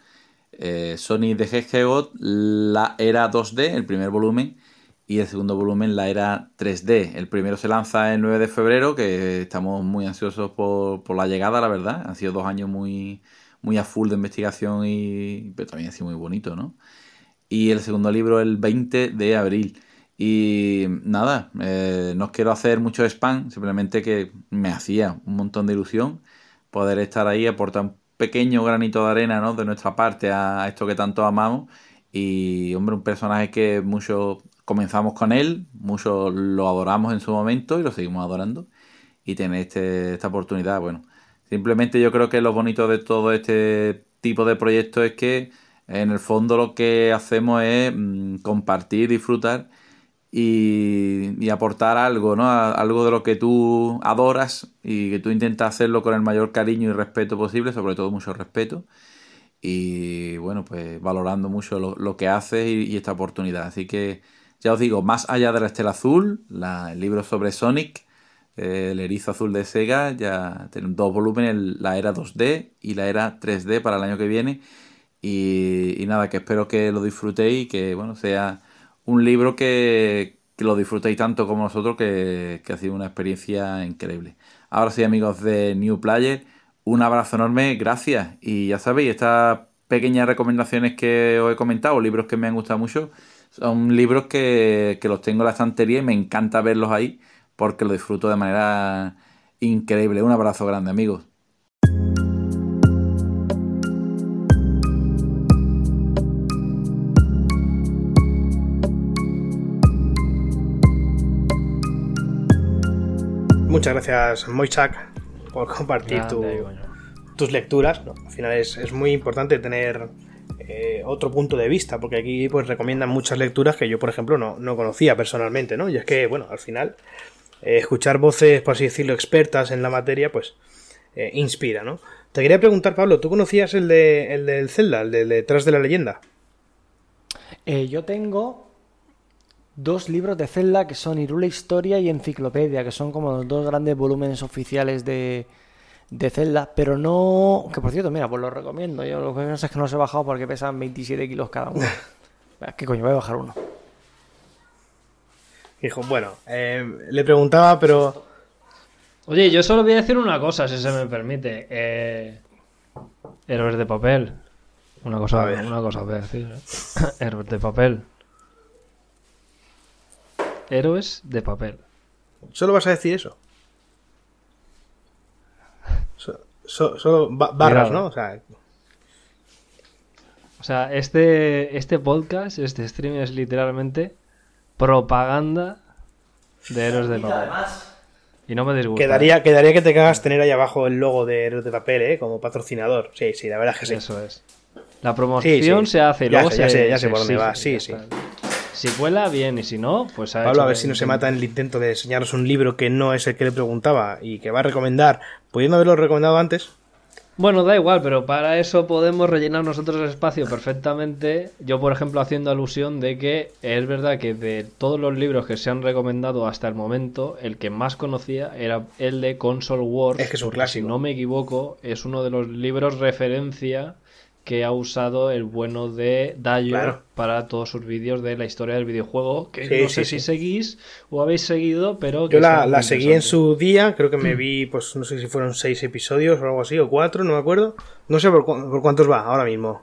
eh, Sony de GGO, la era 2D, el primer volumen, y el segundo volumen, la era 3D. El primero se lanza el 9 de febrero, que estamos muy ansiosos por, por la llegada, la verdad. Han sido dos años muy, muy a full de investigación y pero también ha sido muy bonito, ¿no? Y el segundo libro el 20 de abril. Y nada, eh, no quiero hacer mucho spam, simplemente que me hacía un montón de ilusión poder estar ahí, aportar un pequeño granito de arena ¿no? de nuestra parte a esto que tanto amamos. Y, hombre, un personaje que mucho comenzamos con él, muchos lo adoramos en su momento y lo seguimos adorando. Y tener este, esta oportunidad, bueno, simplemente yo creo que lo bonito de todo este tipo de proyectos es que en el fondo lo que hacemos es mm, compartir, disfrutar y, aportar algo, ¿no? Algo de lo que tú adoras y que tú intentas hacerlo con el mayor cariño y respeto posible, sobre todo mucho respeto. Y bueno, pues valorando mucho lo, que haces y, esta oportunidad. Así que ya os digo, más allá de la estela azul, el libro sobre Sonic, eh, el erizo azul de Sega, ya tienen dos volúmenes, la era 2D y la era 3D para el año que viene. Y, y nada, que espero que lo disfrutéis y que bueno, sea un libro que, lo disfrutéis tanto como nosotros, que, ha sido una experiencia increíble. Ahora sí, amigos de New Player, un abrazo enorme, gracias. Y ya sabéis, estas pequeñas recomendaciones que os he comentado, libros que me han gustado mucho, son libros que, que los tengo en la estantería y me encanta verlos ahí porque lo disfruto de manera increíble. Un abrazo grande, amigos. Muchas gracias, Moichak, por compartir tus lecturas. Al final es, muy importante tener eh, otro punto de vista, porque aquí pues recomiendan muchas lecturas que yo, por ejemplo, no, conocía personalmente, ¿no? Y es que, bueno, al final, eh, escuchar voces, por así decirlo, expertas en la materia, pues eh, inspira, ¿no? Te quería preguntar, Pablo, ¿tú conocías el, de, el del Zelda, el de Detrás de la leyenda? yo tengo dos libros de Zelda que son Irule Historia y Enciclopedia, que son como los dos grandes volúmenes oficiales de, de Zelda, pero no... Que por cierto, mira, pues los recomiendo. Yo lo que pasa es que no los he bajado porque pesan 27 kilos cada uno. ¿Qué coño? Voy a bajar uno. Hijo, bueno, eh, le preguntaba, pero... Oye, yo solo voy a decir una cosa, si se me permite. Eh, Héroes de papel. Una cosa, A ver. una cosa voy a decir. ¿eh? Héroes de papel. Héroes de papel. ¿Solo vas a decir eso? So- so- solo ba- barras. ¿no? O sea, O sea, este, este podcast, este stream es literalmente propaganda de Héroes de papel. Y no me disgusta. ¿eh? quedaría, quedaría que te cagas tener ahí abajo el logo de Héroes de Papel, ¿eh? Como patrocinador. Sí, sí, la verdad es que sí. Eso es. La promoción Sí, sí. se hace y Ya luego sé, ya se- sé, ya sé se por dónde va, sí, ya sí. está. Si cuela, bien, y si no, pues ha Pablo, a ver si no se mata en el intento de enseñaros un libro que no es el que le preguntaba y que va a recomendar, pudiendo haberlo recomendado antes. Bueno, da igual, pero para eso podemos rellenar nosotros el espacio perfectamente. Yo, por ejemplo, haciendo alusión de que es verdad que de todos los libros que se han recomendado hasta el momento, el que más conocía era el de Console Wars. Es que es un clásico. Si no me equivoco, es uno de los libros referencia que ha usado el bueno de Dayo Claro. para todos sus vídeos de la historia del videojuego. Que Sí, no sé sí. si seguís o habéis seguido, pero. que Yo la, seguí en su día, creo que me vi, pues no sé si fueron seis episodios o algo así, o cuatro, no me acuerdo. No sé por, cu- por cuántos va ahora mismo.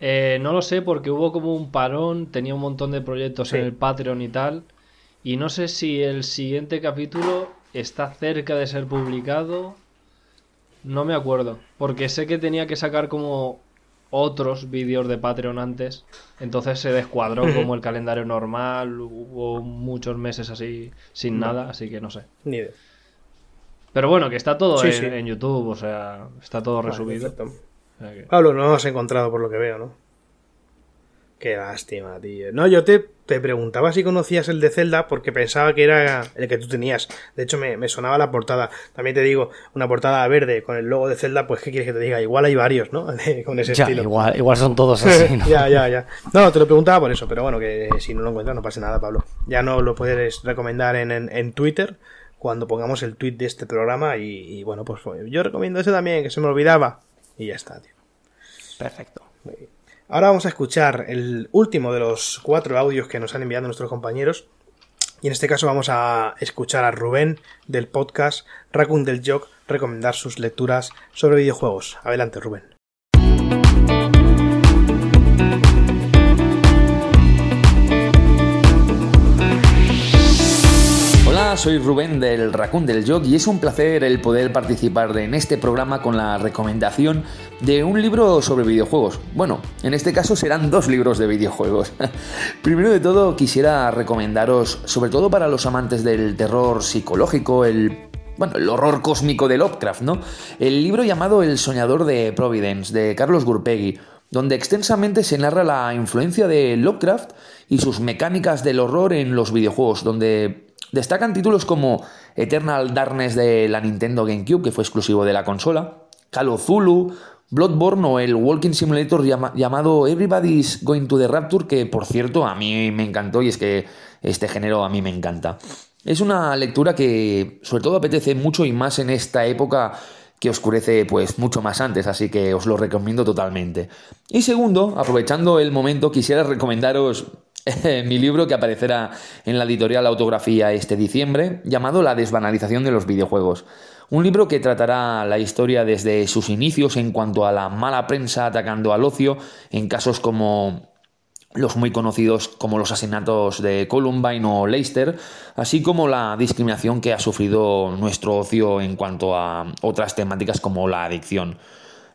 Eh, no lo sé porque hubo como un parón, tenía un montón de proyectos en el Patreon y tal. Y no sé si el siguiente capítulo está cerca de ser publicado. No me acuerdo. Porque sé que tenía que sacar como otros vídeos de Patreon antes. Entonces se descuadró como el calendario normal. Hubo muchos meses así sin nada, así que no sé. Ni idea. Pero bueno, que está todo Sí, en, sí. en YouTube, o sea, está todo Vale, resubido. perfecto. O sea que- Pablo, no has encontrado por lo que veo, ¿no? Qué lástima, tío. No, yo te, te preguntaba si conocías el de Zelda porque pensaba que era el que tú tenías. De hecho, me, me sonaba la portada. También te digo, una portada verde con el logo de Zelda, pues ¿qué quieres que te diga? Igual hay varios, ¿no? con ese Ya, estilo. igual, igual son todos así, ¿no? ya, ya, ya. No, te lo preguntaba por eso, pero bueno, que si no lo encuentras no pasa nada, Pablo. Ya no lo puedes recomendar en, en, en Twitter cuando pongamos el tweet de este programa y, y bueno, pues yo recomiendo ese también, que se me olvidaba. Y ya está, tío. Perfecto. Ahora vamos a escuchar el último de los cuatro audios que nos han enviado nuestros compañeros. Y en este caso vamos a escuchar a Rubén del podcast Raccoon del Jock recomendar sus lecturas sobre videojuegos. Adelante, Rubén. Soy Rubén del Raccoon del Jog y es un placer el poder participar en este programa con la recomendación de un libro sobre videojuegos. Bueno, en este caso serán dos libros de videojuegos. Primero de todo quisiera recomendaros, sobre todo para los amantes del terror psicológico, el bueno, el horror cósmico de Lovecraft, ¿no? El libro llamado El soñador de Providence, de Carlos Gurpegui, donde extensamente se narra la influencia de Lovecraft y sus mecánicas del horror en los videojuegos, donde destacan títulos como Eternal Darkness de la Nintendo GameCube, que fue exclusivo de la consola, Call Cthulhu, Bloodborne o el Walking Simulator llama- llamado Everybody's Going to the Rapture, que por cierto a mí me encantó y es que este género a mí me encanta. Es una lectura que sobre todo apetece mucho y más en esta época que oscurece pues mucho más antes, así que os lo recomiendo totalmente. Y segundo, aprovechando el momento, quisiera recomendaros mi libro que aparecerá en la editorial Autografía este diciembre, llamado La desbanalización de los videojuegos. Un libro que tratará la historia desde sus inicios en cuanto a la mala prensa atacando al ocio, en casos como los muy conocidos como los asesinatos de Columbine o Leicester, así como la discriminación que ha sufrido nuestro ocio en cuanto a otras temáticas como la adicción.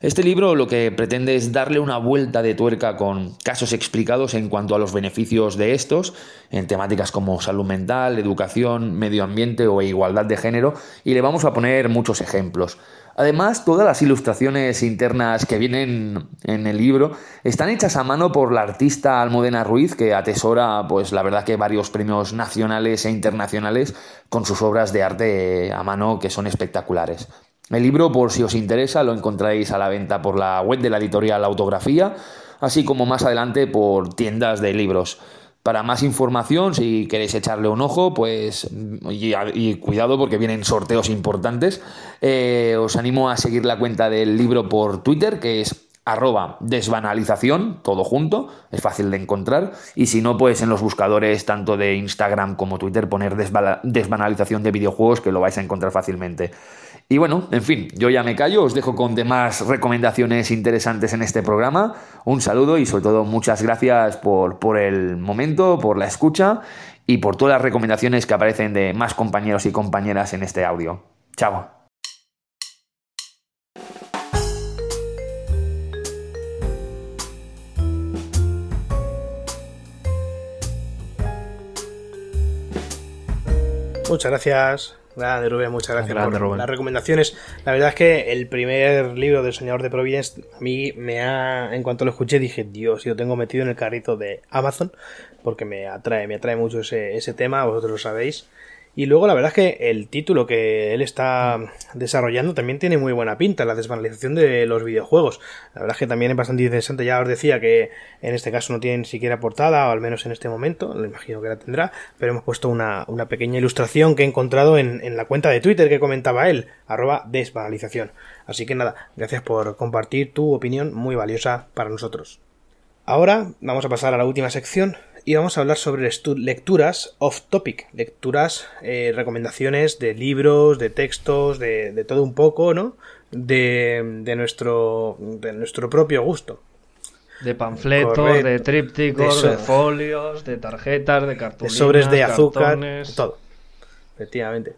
Este libro lo que pretende es darle una vuelta de tuerca con casos explicados en cuanto a los beneficios de estos, en temáticas como salud mental, educación, medio ambiente o igualdad de género, y le vamos a poner muchos ejemplos. Además, todas las ilustraciones internas que vienen en el libro están hechas a mano por la artista Almudena Ruiz, que atesora, pues la verdad que varios premios nacionales e internacionales con sus obras de arte a mano que son espectaculares. El libro, por si os interesa, lo encontráis a la venta por la web de la editorial Autografía, así como más adelante por tiendas de libros. Para más información, si queréis echarle un ojo, pues y, cuidado porque vienen sorteos importantes, eh, os animo a seguir la cuenta del libro por Twitter, que es arroba desbanalización, todo junto, es fácil de encontrar. Y si no, pues en los buscadores tanto de Instagram como Twitter poner desbanalización de videojuegos que lo vais a encontrar fácilmente. Y bueno, en fin, yo ya me callo, os dejo con demás recomendaciones interesantes en este programa. Un saludo y sobre todo muchas gracias por, por el momento, por la escucha y por todas las recomendaciones que aparecen de más compañeros y compañeras en este audio. Chao. Muchas gracias. Grande Rubén, muchas gracias por las recomendaciones. La verdad es que el primer libro del Soñador de Providence a mí me ha, en cuanto lo escuché dije, Dios, yo tengo metido en el carrito de Amazon porque me atrae, me atrae mucho ese, ese tema, vosotros lo sabéis. Y luego la verdad es que el título que él está desarrollando también tiene muy buena pinta, la desbanalización de los videojuegos. La verdad es que también es bastante interesante, ya os decía que en este caso no tiene ni siquiera portada, o al menos en este momento, lo imagino que la tendrá, pero hemos puesto una, pequeña ilustración que he encontrado en, en, la cuenta de Twitter que comentaba él, arroba desbanalización. Así que nada, gracias por compartir tu opinión muy valiosa para nosotros. Ahora vamos a pasar a la última sección, y vamos a hablar sobre lecturas off topic, lecturas, eh, recomendaciones de libros, de textos, de, todo un poco, ¿no? De, de, nuestro, de nuestro propio gusto. De panfletos, de trípticos, de, folios, de tarjetas, de cartulinas, de sobres de azúcar, todo. Efectivamente.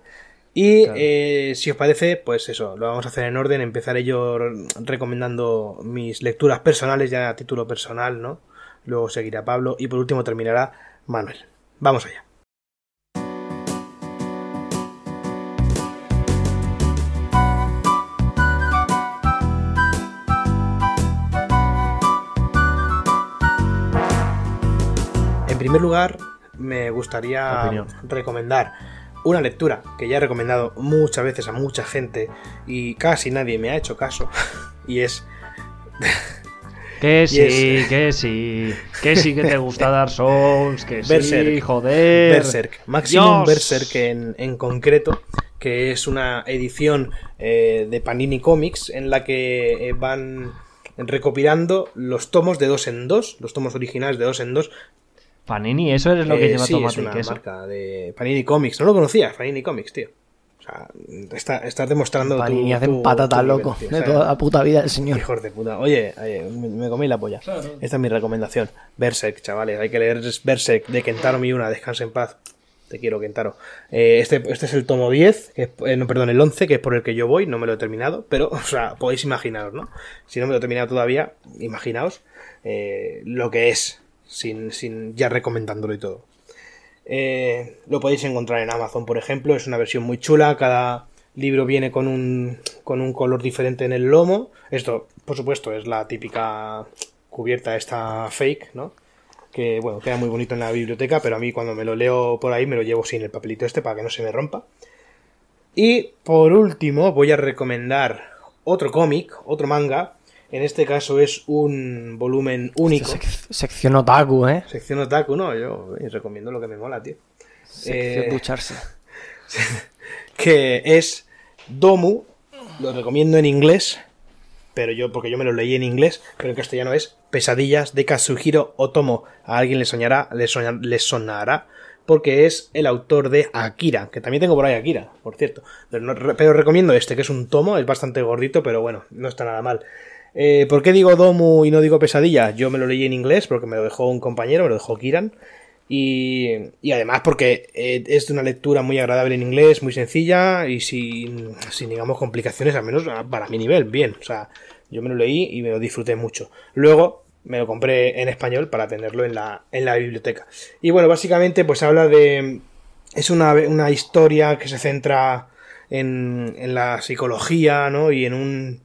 Y eh, si os parece, pues eso, lo vamos a hacer en orden. Empezaré yo recomendando mis lecturas personales, ya a título personal, ¿no? Luego seguirá Pablo y por último terminará Manuel. Vamos allá. En primer lugar, me gustaría recomendar una lectura que ya he recomendado muchas veces a mucha gente y casi nadie me ha hecho caso, y es que sí, que sí, que sí que te gusta dar Souls, que sí, joder. Berserk, Maximum Berserk en, en, concreto, que es una edición eh, de Panini Comics en la que eh, van recopilando los tomos de dos en dos, los tomos originales de dos en dos. Panini, eso es lo que eh, lleva sí, es una marca de Panini Comics, no lo conocía, Panini Comics, tío. O sea, estás demostrando. Panini hacen patata loco de toda la puta vida del señor. Hijos de puta. Oye, me comí la polla. Esta es mi recomendación. Berserk, chavales. Hay que leer Berserk de Kentaro Miuna. Descansa en paz. Te quiero, Kentaro. Eh, este, este es el tomo 10, que eh, no, perdón, el 11, que es por el que yo voy. No me lo he terminado, pero, o sea, podéis imaginaros, ¿no? Si no me lo he terminado todavía, imaginaos eh, lo que es, sin, sin ya recomendándolo y todo. Eh, lo podéis encontrar en Amazon, por ejemplo. Es una versión muy chula. Cada libro viene con un, con un color diferente en el lomo. Esto, por supuesto, es la típica cubierta esta fake, ¿no? Que, bueno, queda muy bonito en la biblioteca, pero a mí cuando me lo leo por ahí me lo llevo sin el papelito este para que no se me rompa. Y por último voy a recomendar otro cómic, otro manga, en este caso es un volumen único. sección otaku, ¿eh? Sección otaku, no, yo recomiendo lo que me mola, tío. Sección eh, ducharse. que es Domu, lo recomiendo en inglés, pero yo, porque yo me lo leí en inglés, pero en castellano es Pesadillas de Kazuhiro Otomo. A alguien le soñará, le, le sonará, porque es el autor de Akira, que también tengo por ahí Akira, por cierto. pero recomiendo este, que es un tomo, es bastante gordito, pero bueno, no está nada mal. Eh, ¿Por qué digo Domu y no digo pesadilla? Yo me lo leí en inglés porque me lo dejó un compañero, me lo dejó Kiran. Y, además porque eh, es una lectura muy agradable en inglés, muy sencilla y sin, sin, digamos, complicaciones, al menos para mi nivel, bien. O sea, yo me lo leí y me lo disfruté mucho. Luego me lo compré en español para tenerlo en la, en la biblioteca. Y bueno, básicamente pues habla de... Es una, una historia que se centra en, en la psicología, ¿no? Y en un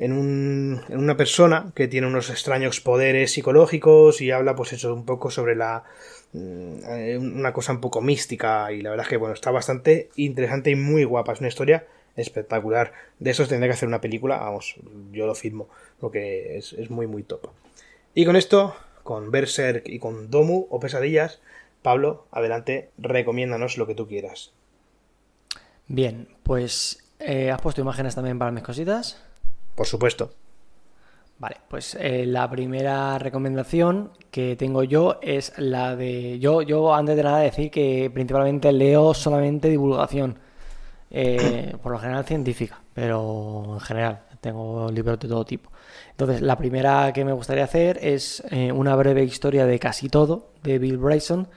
en, un, en una persona que tiene unos extraños poderes psicológicos y habla pues eso un poco sobre la mm, una cosa un poco mística y la verdad es que bueno está bastante interesante y muy guapa. Es una historia espectacular. De esos tendré que hacer una película vamos yo lo firmo porque es, es muy muy top. Y con esto con Berserk y con Domu o Pesadillas Pablo adelante recomiéndanos lo que tú quieras. Bien pues eh, has puesto imágenes también para mis cositas por supuesto. Vale, pues eh, la primera recomendación que tengo yo es la de. Yo, yo antes de nada decir que principalmente leo solamente divulgación. eh, por lo general científica, pero en general tengo libros de todo tipo. Entonces, la primera que me gustaría hacer es eh, una breve historia de casi todo de Bill Bryson,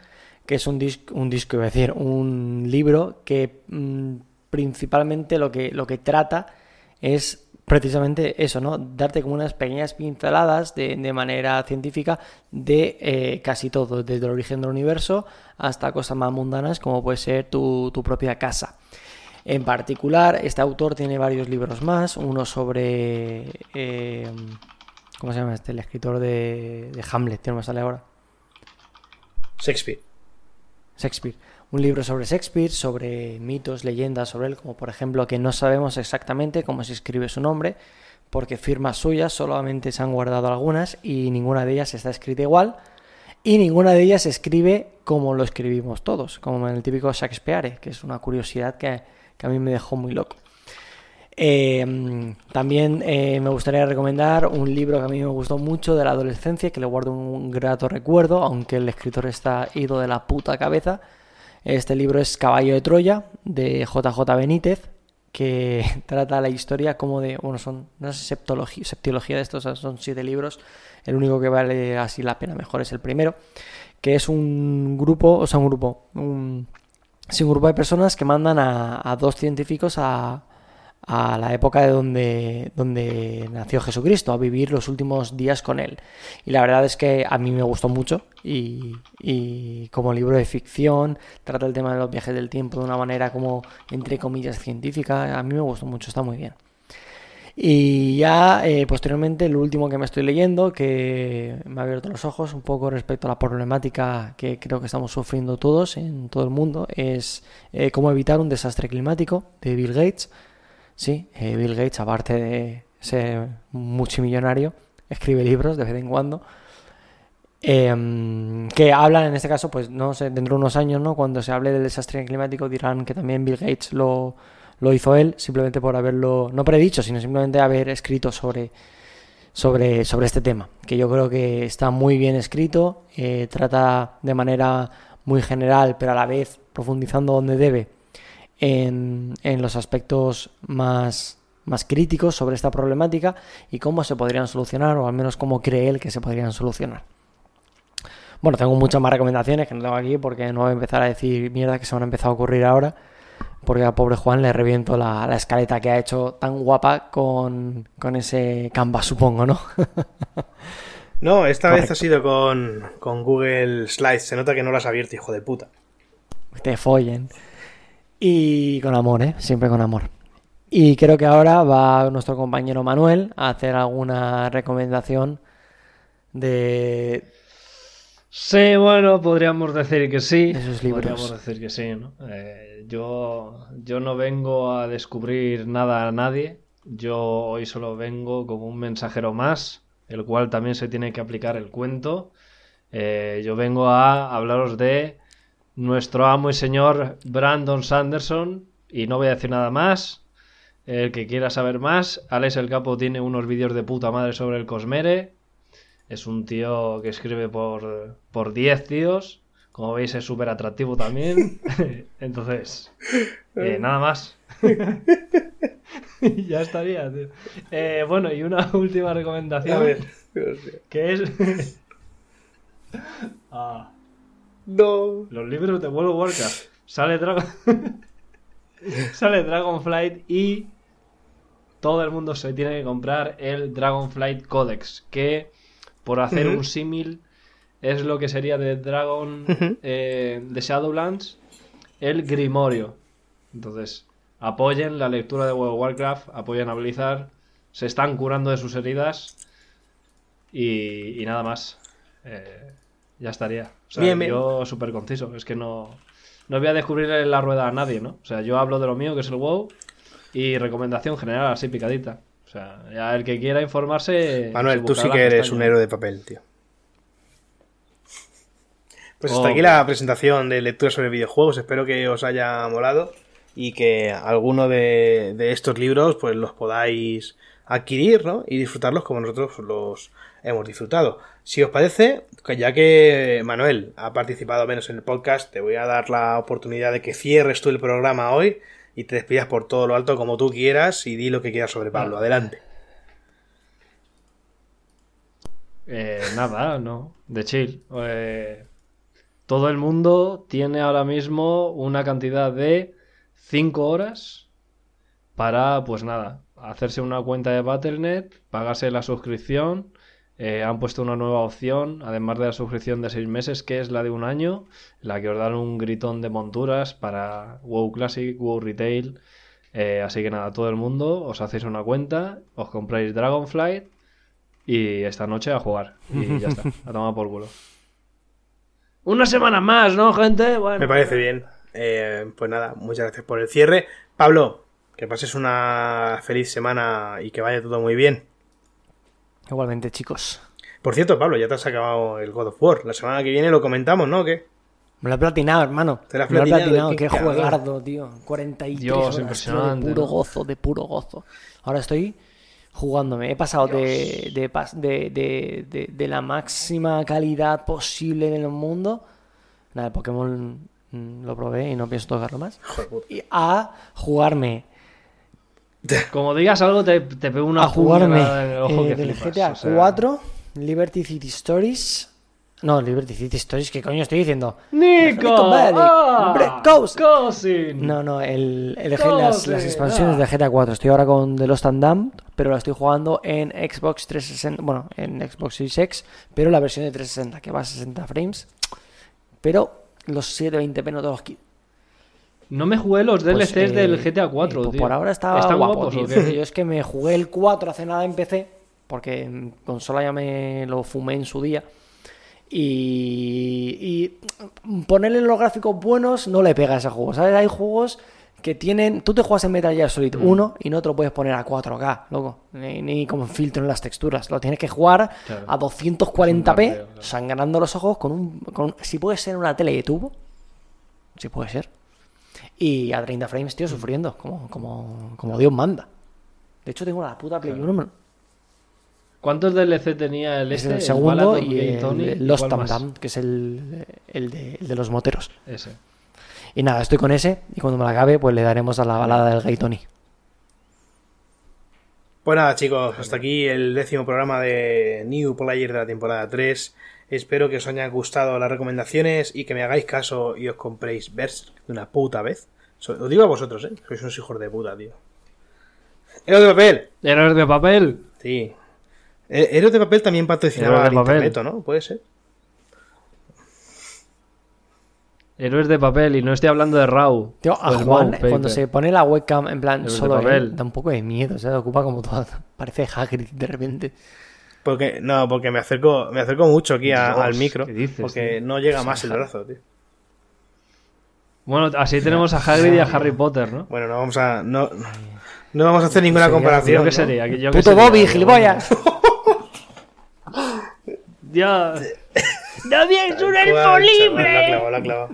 que es un disco, un disco, a decir, un libro que mm, principalmente lo que, lo que trata es precisamente eso, ¿no? Darte como unas pequeñas pinceladas de, de manera científica de eh, casi todo, desde el origen del universo hasta cosas más mundanas como puede ser tu, tu propia casa. En particular, este autor tiene varios libros más, uno sobre... eh, ¿Cómo se llama este? El escritor de, de Hamlet, que no me sale ahora. Shakespeare. Shakespeare. Un libro sobre Shakespeare, sobre mitos, leyendas sobre él, como por ejemplo que no sabemos exactamente cómo se escribe su nombre, porque firmas suyas solamente se han guardado algunas y ninguna de ellas está escrita igual, y ninguna de ellas se escribe como lo escribimos todos, como en el típico Shakespeare, que es una curiosidad que, que a mí me dejó muy loco. Eh, también eh, me gustaría recomendar un libro que a mí me gustó mucho de la adolescencia, que le guardo un grato recuerdo, aunque el escritor está ido de la puta cabeza. Este libro es Caballo de Troya, de JJ Benítez, que trata la historia como de, bueno, son, no sé, septología, septiología de estos, son siete libros, el único que vale así la pena mejor es el primero, que es un grupo, o sea, un grupo, un, sí, un grupo de personas que mandan a dos científicos a, a la época de donde, donde nació Jesucristo, a vivir los últimos días con él. Y la verdad es que a mí me gustó mucho y, como libro de ficción trata el tema de los viajes del tiempo de una manera como, entre comillas, científica. A mí me gustó mucho, está muy bien. Y ya eh, posteriormente, lo último que me estoy leyendo, que me ha abierto los ojos un poco respecto a la problemática que creo que estamos sufriendo todos en todo el mundo, es eh, cómo evitar un desastre climático de Bill Gates. Sí, eh, Bill Gates, aparte de ser multimillonario, escribe libros de vez en cuando. eh, que hablan en este caso, pues no sé, dentro de unos años, ¿no? Cuando se hable del desastre climático dirán que también Bill Gates lo, lo hizo él, simplemente por haberlo, no predicho, sino simplemente haber escrito sobre, sobre, sobre este tema, que yo creo que está muy bien escrito, eh, trata de manera muy general, pero a la vez profundizando donde debe en, en los aspectos más, más críticos sobre esta problemática y cómo se podrían solucionar, o al menos cómo cree él que se podrían solucionar. Bueno, tengo muchas más recomendaciones que no tengo aquí porque no voy a empezar a decir mierda que se me han empezado a ocurrir ahora. Porque al pobre Juan le reviento la, la escaleta que ha hecho tan guapa con, con ese Canva, supongo, ¿no? No, esta vez ha sido con, con Google Slides. Se nota que no lo has abierto, hijo de puta. te follen. Y con amor, ¿eh? Siempre con amor. Y creo que ahora va nuestro compañero Manuel a hacer alguna recomendación de... Sí, bueno, podríamos decir que sí. De sus libros. Podríamos decir que sí, ¿no? Eh, yo, yo no vengo a descubrir nada a nadie. Yo hoy solo vengo como un mensajero más, el cual también se tiene que aplicar el cuento. Eh, yo vengo a hablaros de nuestro amo y señor Brandon Sanderson y no voy a decir nada más. El que quiera saber más, Alex el Capo tiene unos vídeos de puta madre sobre el Cosmere. Es un tío que escribe por, por 10 tíos. Como veis es súper atractivo también. Entonces, eh, nada más. ya estaría, tío. Eh, bueno, y una última A recomendación. ver, mío. Que es... Ah, No. los libros de World of Warcraft. Sale Dragon... Sale Dragonflight y todo el mundo se tiene que comprar el Dragonflight Codex, que por hacer un símil es lo que sería de Dragon eh, de Shadowlands, el Grimorio. Entonces, apoyen la lectura de World of Warcraft, apoyen a Blizzard, se están curando de sus heridas y, y nada más. Eh, ya estaría. O sea, Bien, bien. yo súper conciso, es que no, no voy a descubrir la rueda a nadie, ¿no? O sea, yo hablo de lo mío, que es el WoW, y recomendación general, así picadita. O sea, ya el que quiera informarse... Manuel, tú sí que eres un héroe de papel, tío. Pues hasta Oh. aquí la presentación de lectura sobre videojuegos. Espero que os haya molado y que alguno de, de estos libros pues los podáis adquirir ¿no? y disfrutarlos como nosotros los hemos disfrutado. Si os parece, que ya que Manuel ha participado menos en el podcast, te voy a dar la oportunidad de que cierres tú el programa hoy y te despidas por todo lo alto como tú quieras y di lo que quieras sobre Pablo. Adelante. Eh, nada, no. De chill. Eh, todo el mundo tiene ahora mismo una cantidad de 5 horas para, pues nada, hacerse una cuenta de Battle.net, pagarse la suscripción. eh, han puesto una nueva opción, además de la suscripción de 6 meses, que es la de un año, la que os dan un gritón de monturas para WoW Classic, WoW Retail. Eh, así que nada, todo el mundo, os hacéis una cuenta, os compráis Dragonflight y esta noche a jugar. Y ya está, a tomar por culo. Una semana más, ¿no, gente? Bueno, Me parece bien. Eh, pues nada, muchas gracias por el cierre. Pablo, que pases una feliz semana y que vaya todo muy bien. Igualmente, chicos. Por cierto, Pablo, ya te has acabado el God of War. La semana que viene lo comentamos, ¿no? ¿O ¿Qué? Me lo he platinado, hermano. Te lo has Me lo he platinado, platinado. qué Qué juegardo, tío. 43 Dios, horas, tío, impresionante, de puro gozo, de puro gozo. Ahora estoy jugándome. He pasado de, de, de, de- de- de la máxima calidad posible del mundo. Nada, el Pokémon lo probé y no pienso tocarlo más. Y a jugarme. Como digas algo, te, te pego una a jugarme puñalada en el ojo eh, que del flipas, GTA o sea. 4, Liberty City Stories. No, Liberty City Stories, ¿qué coño estoy diciendo? ¡Nico! Nico Bellic, ¡Ah! Cousin. No, no, el, el- las, expansiones ah. de GTA 4. Estoy ahora con The Lost and Damned, pero la estoy jugando en Xbox 360. Bueno, en Xbox Series X, pero la versión de 360, que va a 60 frames. Pero los 720p no te los quito. No me jugué los Pues, DLCs eh, del GTA 4, eh, pues tío. por ahora estaba ¿Están guapo, guapos tío. Yo es que me jugué el 4 hace nada en PC, porque en consola ya me lo fumé en su día. Y, y ponerle los gráficos buenos no le pega a ese juego, ¿sabes? Hay juegos que tienen... Tú te juegas en Metal Gear Solid Mm. 1 y no te lo puedes poner a 4K, loco. Ni, ni como filtro en las texturas. Lo tienes que jugar Claro. a Es un 240p, mareo, claro. sangrando los ojos con un... Con, si puede ser una tele de tubo, si puede ser. Y a 30 frames, tío, sufriendo, como, como, como Dios manda. De hecho, tengo la puta Play 1. man. ¿Cuántos DLC tenía el Es este? el segundo y el, Tony? el ¿Y Lost que es el, el, de, el de los moteros. Ese. Y nada, estoy con ese. Y cuando me la acabe, pues le daremos a la balada del Gay Tony. Pues nada, chicos, hasta aquí el décimo programa de New Player de la temporada 3. Espero que os hayan gustado las recomendaciones y que me hagáis caso y os compréis Berserk de una puta vez. Lo digo a vosotros, ¿eh? Sois unos hijos de puta, tío. Héroes de papel. ¿Héroes de papel? Sí. Eh, Héroes de papel también patrocinaba papel. internet, ¿no? Puede ser. Héroes de papel, y no estoy hablando de Raw. Tío, a Juan, cuando se pone la webcam en plan Héroes de solo papel. él, da un poco de miedo. O sea, ocupa como todo. Parece Hagrid de repente. Porque, no, porque me acerco, me acerco mucho aquí a- Dios, al micro. ¿qué dices, porque tío? no llega más el brazo, tío. Bueno, así tenemos a Hagrid y a Harry Potter, ¿no? Bueno, no vamos a. No, no vamos a hacer ninguna Sería- comparación. Yo qué ¿no? sería. yo qué Puto sería, Bobby, gilipollas. Ya. ¡No es un elfo chaval, La libre! clavo, la clavo.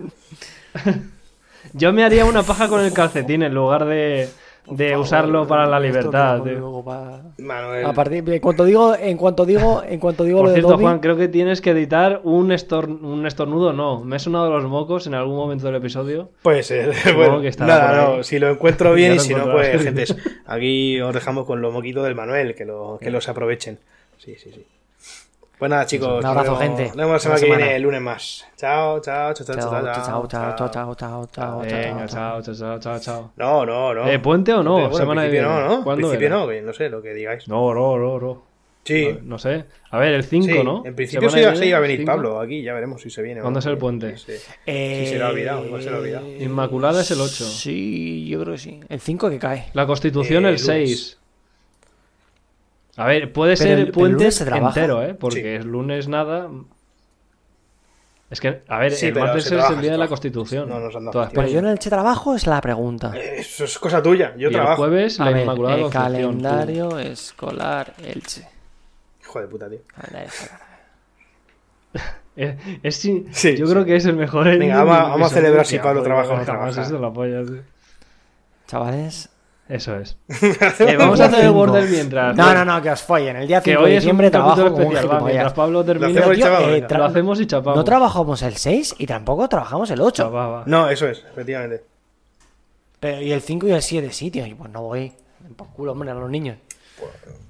Yo me haría una paja con el calcetín en lugar de, de usarlo para la libertad, tío. Luego pa- Manuel. A partir, en cuanto digo, en cuanto digo, en cuanto digo Por lo de cierto, Dobby, Juan, creo que tienes que editar un, estor- un estornudo, no. Me he sonado los mocos en algún momento del episodio. Puede ser. Bueno, que nada, no. Si lo encuentro bien y si no, pues, gentes, aquí os dejamos con los moquitos del Manuel, que, lo, que los aprovechen. Sí, sí, sí. Pues nada, chicos. Un abrazo, gente. Nos vemos la semana que viene, el lunes más. Chao, chao, chao, chao, chao, chao, chao, chao, chao, chao, chao, chao, Venga, chao, chao, chao, chao, chao. No, no, no. Eh, ¿puente o no? Semana viene. no, ¿no? En ¿Cuándo principio no, que no sé lo que digáis. No, no, no, no. Sí. No sé. A ver, el 5, sí, ¿no? En principio se iba, a venir 5. Pablo aquí, ya veremos si se viene. o ¿Cuándo es el puente? Sí. Eh, se lo ha olvidado, igual se lo ha olvidado. Inmaculada es el 8. Sí, yo creo que sí. El 5 que cae. La Constitución Eh, el lunes. 6. A ver, puede Pero ser el- puente se entero, ¿eh? Porque Sí. el lunes nada. Es que, a ver, Sí, el martes es trabaja, el día de la. Constitución. No nos han dado. Pero yo en el Che Trabajo es la pregunta. Eso es cosa tuya, yo y el trabajo. jueves A la ver, Inmaculada el Concepción. calendario escolar Elche. Hijo de puta, tío. Calendario escolar. Es, es sí- Sí, yo sí. creo que es el mejor. Venga, vamos a- vamos celebrar si Pablo trabaja o no trabaja. es de la polla, tío. Chavales, Eso es. Eh, vamos a hacer el. Wordle mientras. No, no, no, que os follen. El día Que 5 hoy de es un diciembre trabajo capítulo como un especial. va, mientras. Pablo termina, hacemos y Tío, chapamos, eh, lo hacemos y chapamos. No trabajamos el 6 y tampoco trabajamos el 8. Va, va, va. No, eso es, efectivamente. Pero, y el 5 y el 7 sí, tío. Y pues no voy. Por culo, hombre, a los niños.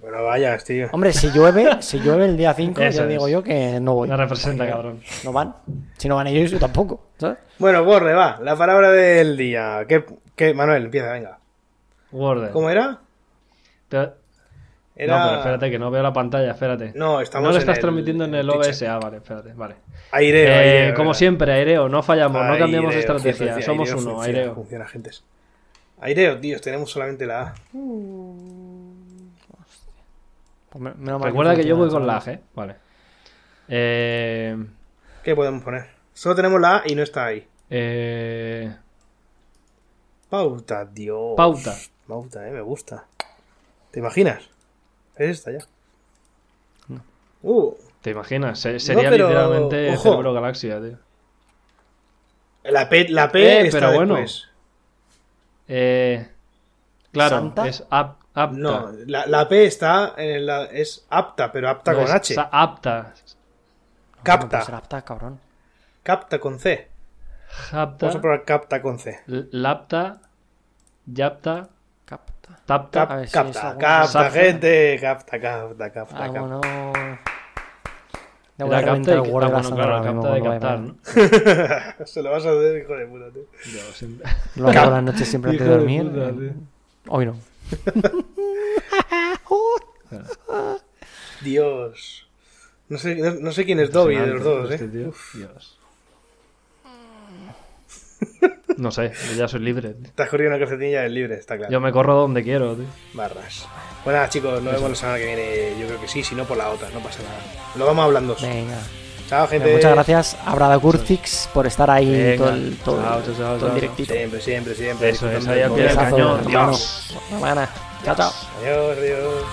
Bueno, vayas, tío. Hombre, si llueve, si llueve el día 5, Eso ya digo yo que no voy. Me representa, cabrón. No van. Si no van ellos, yo tampoco. ¿sabes? Bueno, Borre, va. La palabra del día. ¿Qué, qué? Manuel, empieza, venga. Wordle. ¿Cómo era? Pero- Era... No, pero espérate, que no veo la pantalla, espérate. No, estamos No lo en estás el- transmitiendo en el. OBS. Ah, vale, espérate, vale. Aireo, Eh, aireo, como ¿verdad? siempre, aireo, no fallamos, no cambiamos Aireo, estrategia, somos aireo uno, funciona, aireo. Funciona, gentes. Aireo, tío, tenemos solamente la A. Pues me- mal Recuerda que yo voy con la ¿sabes? G, vale. Eh, ¿Qué podemos poner? Solo tenemos la A y no está ahí. eh, Pauta, Dios. pauta. Pauta, eh, me gusta. ¿Te imaginas? Es esta ya. Uh, ¿Te imaginas? Se- sería pero, literalmente ojo. Cerebro Galaxia, tío. la P, la P Eh, está pero bueno. después. Eh, claro, ¿Santa? es ap- apta. No, la, la P está en la, es apta, pero apta No, con es H. apta. No Capta. puede ser apta, cabrón. Capta con C. Japta. Vamos a probar capta con C. Lapta. Yapta. Capta. A ver si es capta, algún- capta, Sapta. gente. Capta, capta, capta, Ah, capta. bueno. Le voy Era a capta el Word bueno, claro, capta de captar. ¿no? Se lo vas a hacer, hijo de puta, tío. Yo siempre- Lo hago las noches siempre antes de dormir. puta, eh. Hoy no. Dios. No sé, no, no sé quién es Dobby de los dos, Este eh. Dios. No sé, yo ya soy libre. has corrido una calcetinilla del libre, está claro. Yo me corro donde quiero, tío. Barras. Pues nada, chicos, nos vemos la semana que viene. Yo creo que sí, si no por la otra, no pasa nada. Lo vamos hablando. Venga. Chao, gente. Muchas gracias a Brada Curtix por estar ahí Venga. todo el, todo, Chao, chao, chao, todo el chao. directito. Siempre, siempre, siempre. Eso es, ahí al pie del cañón. hermano. Dios. Buena semana. Chao, chao. Adiós, adiós.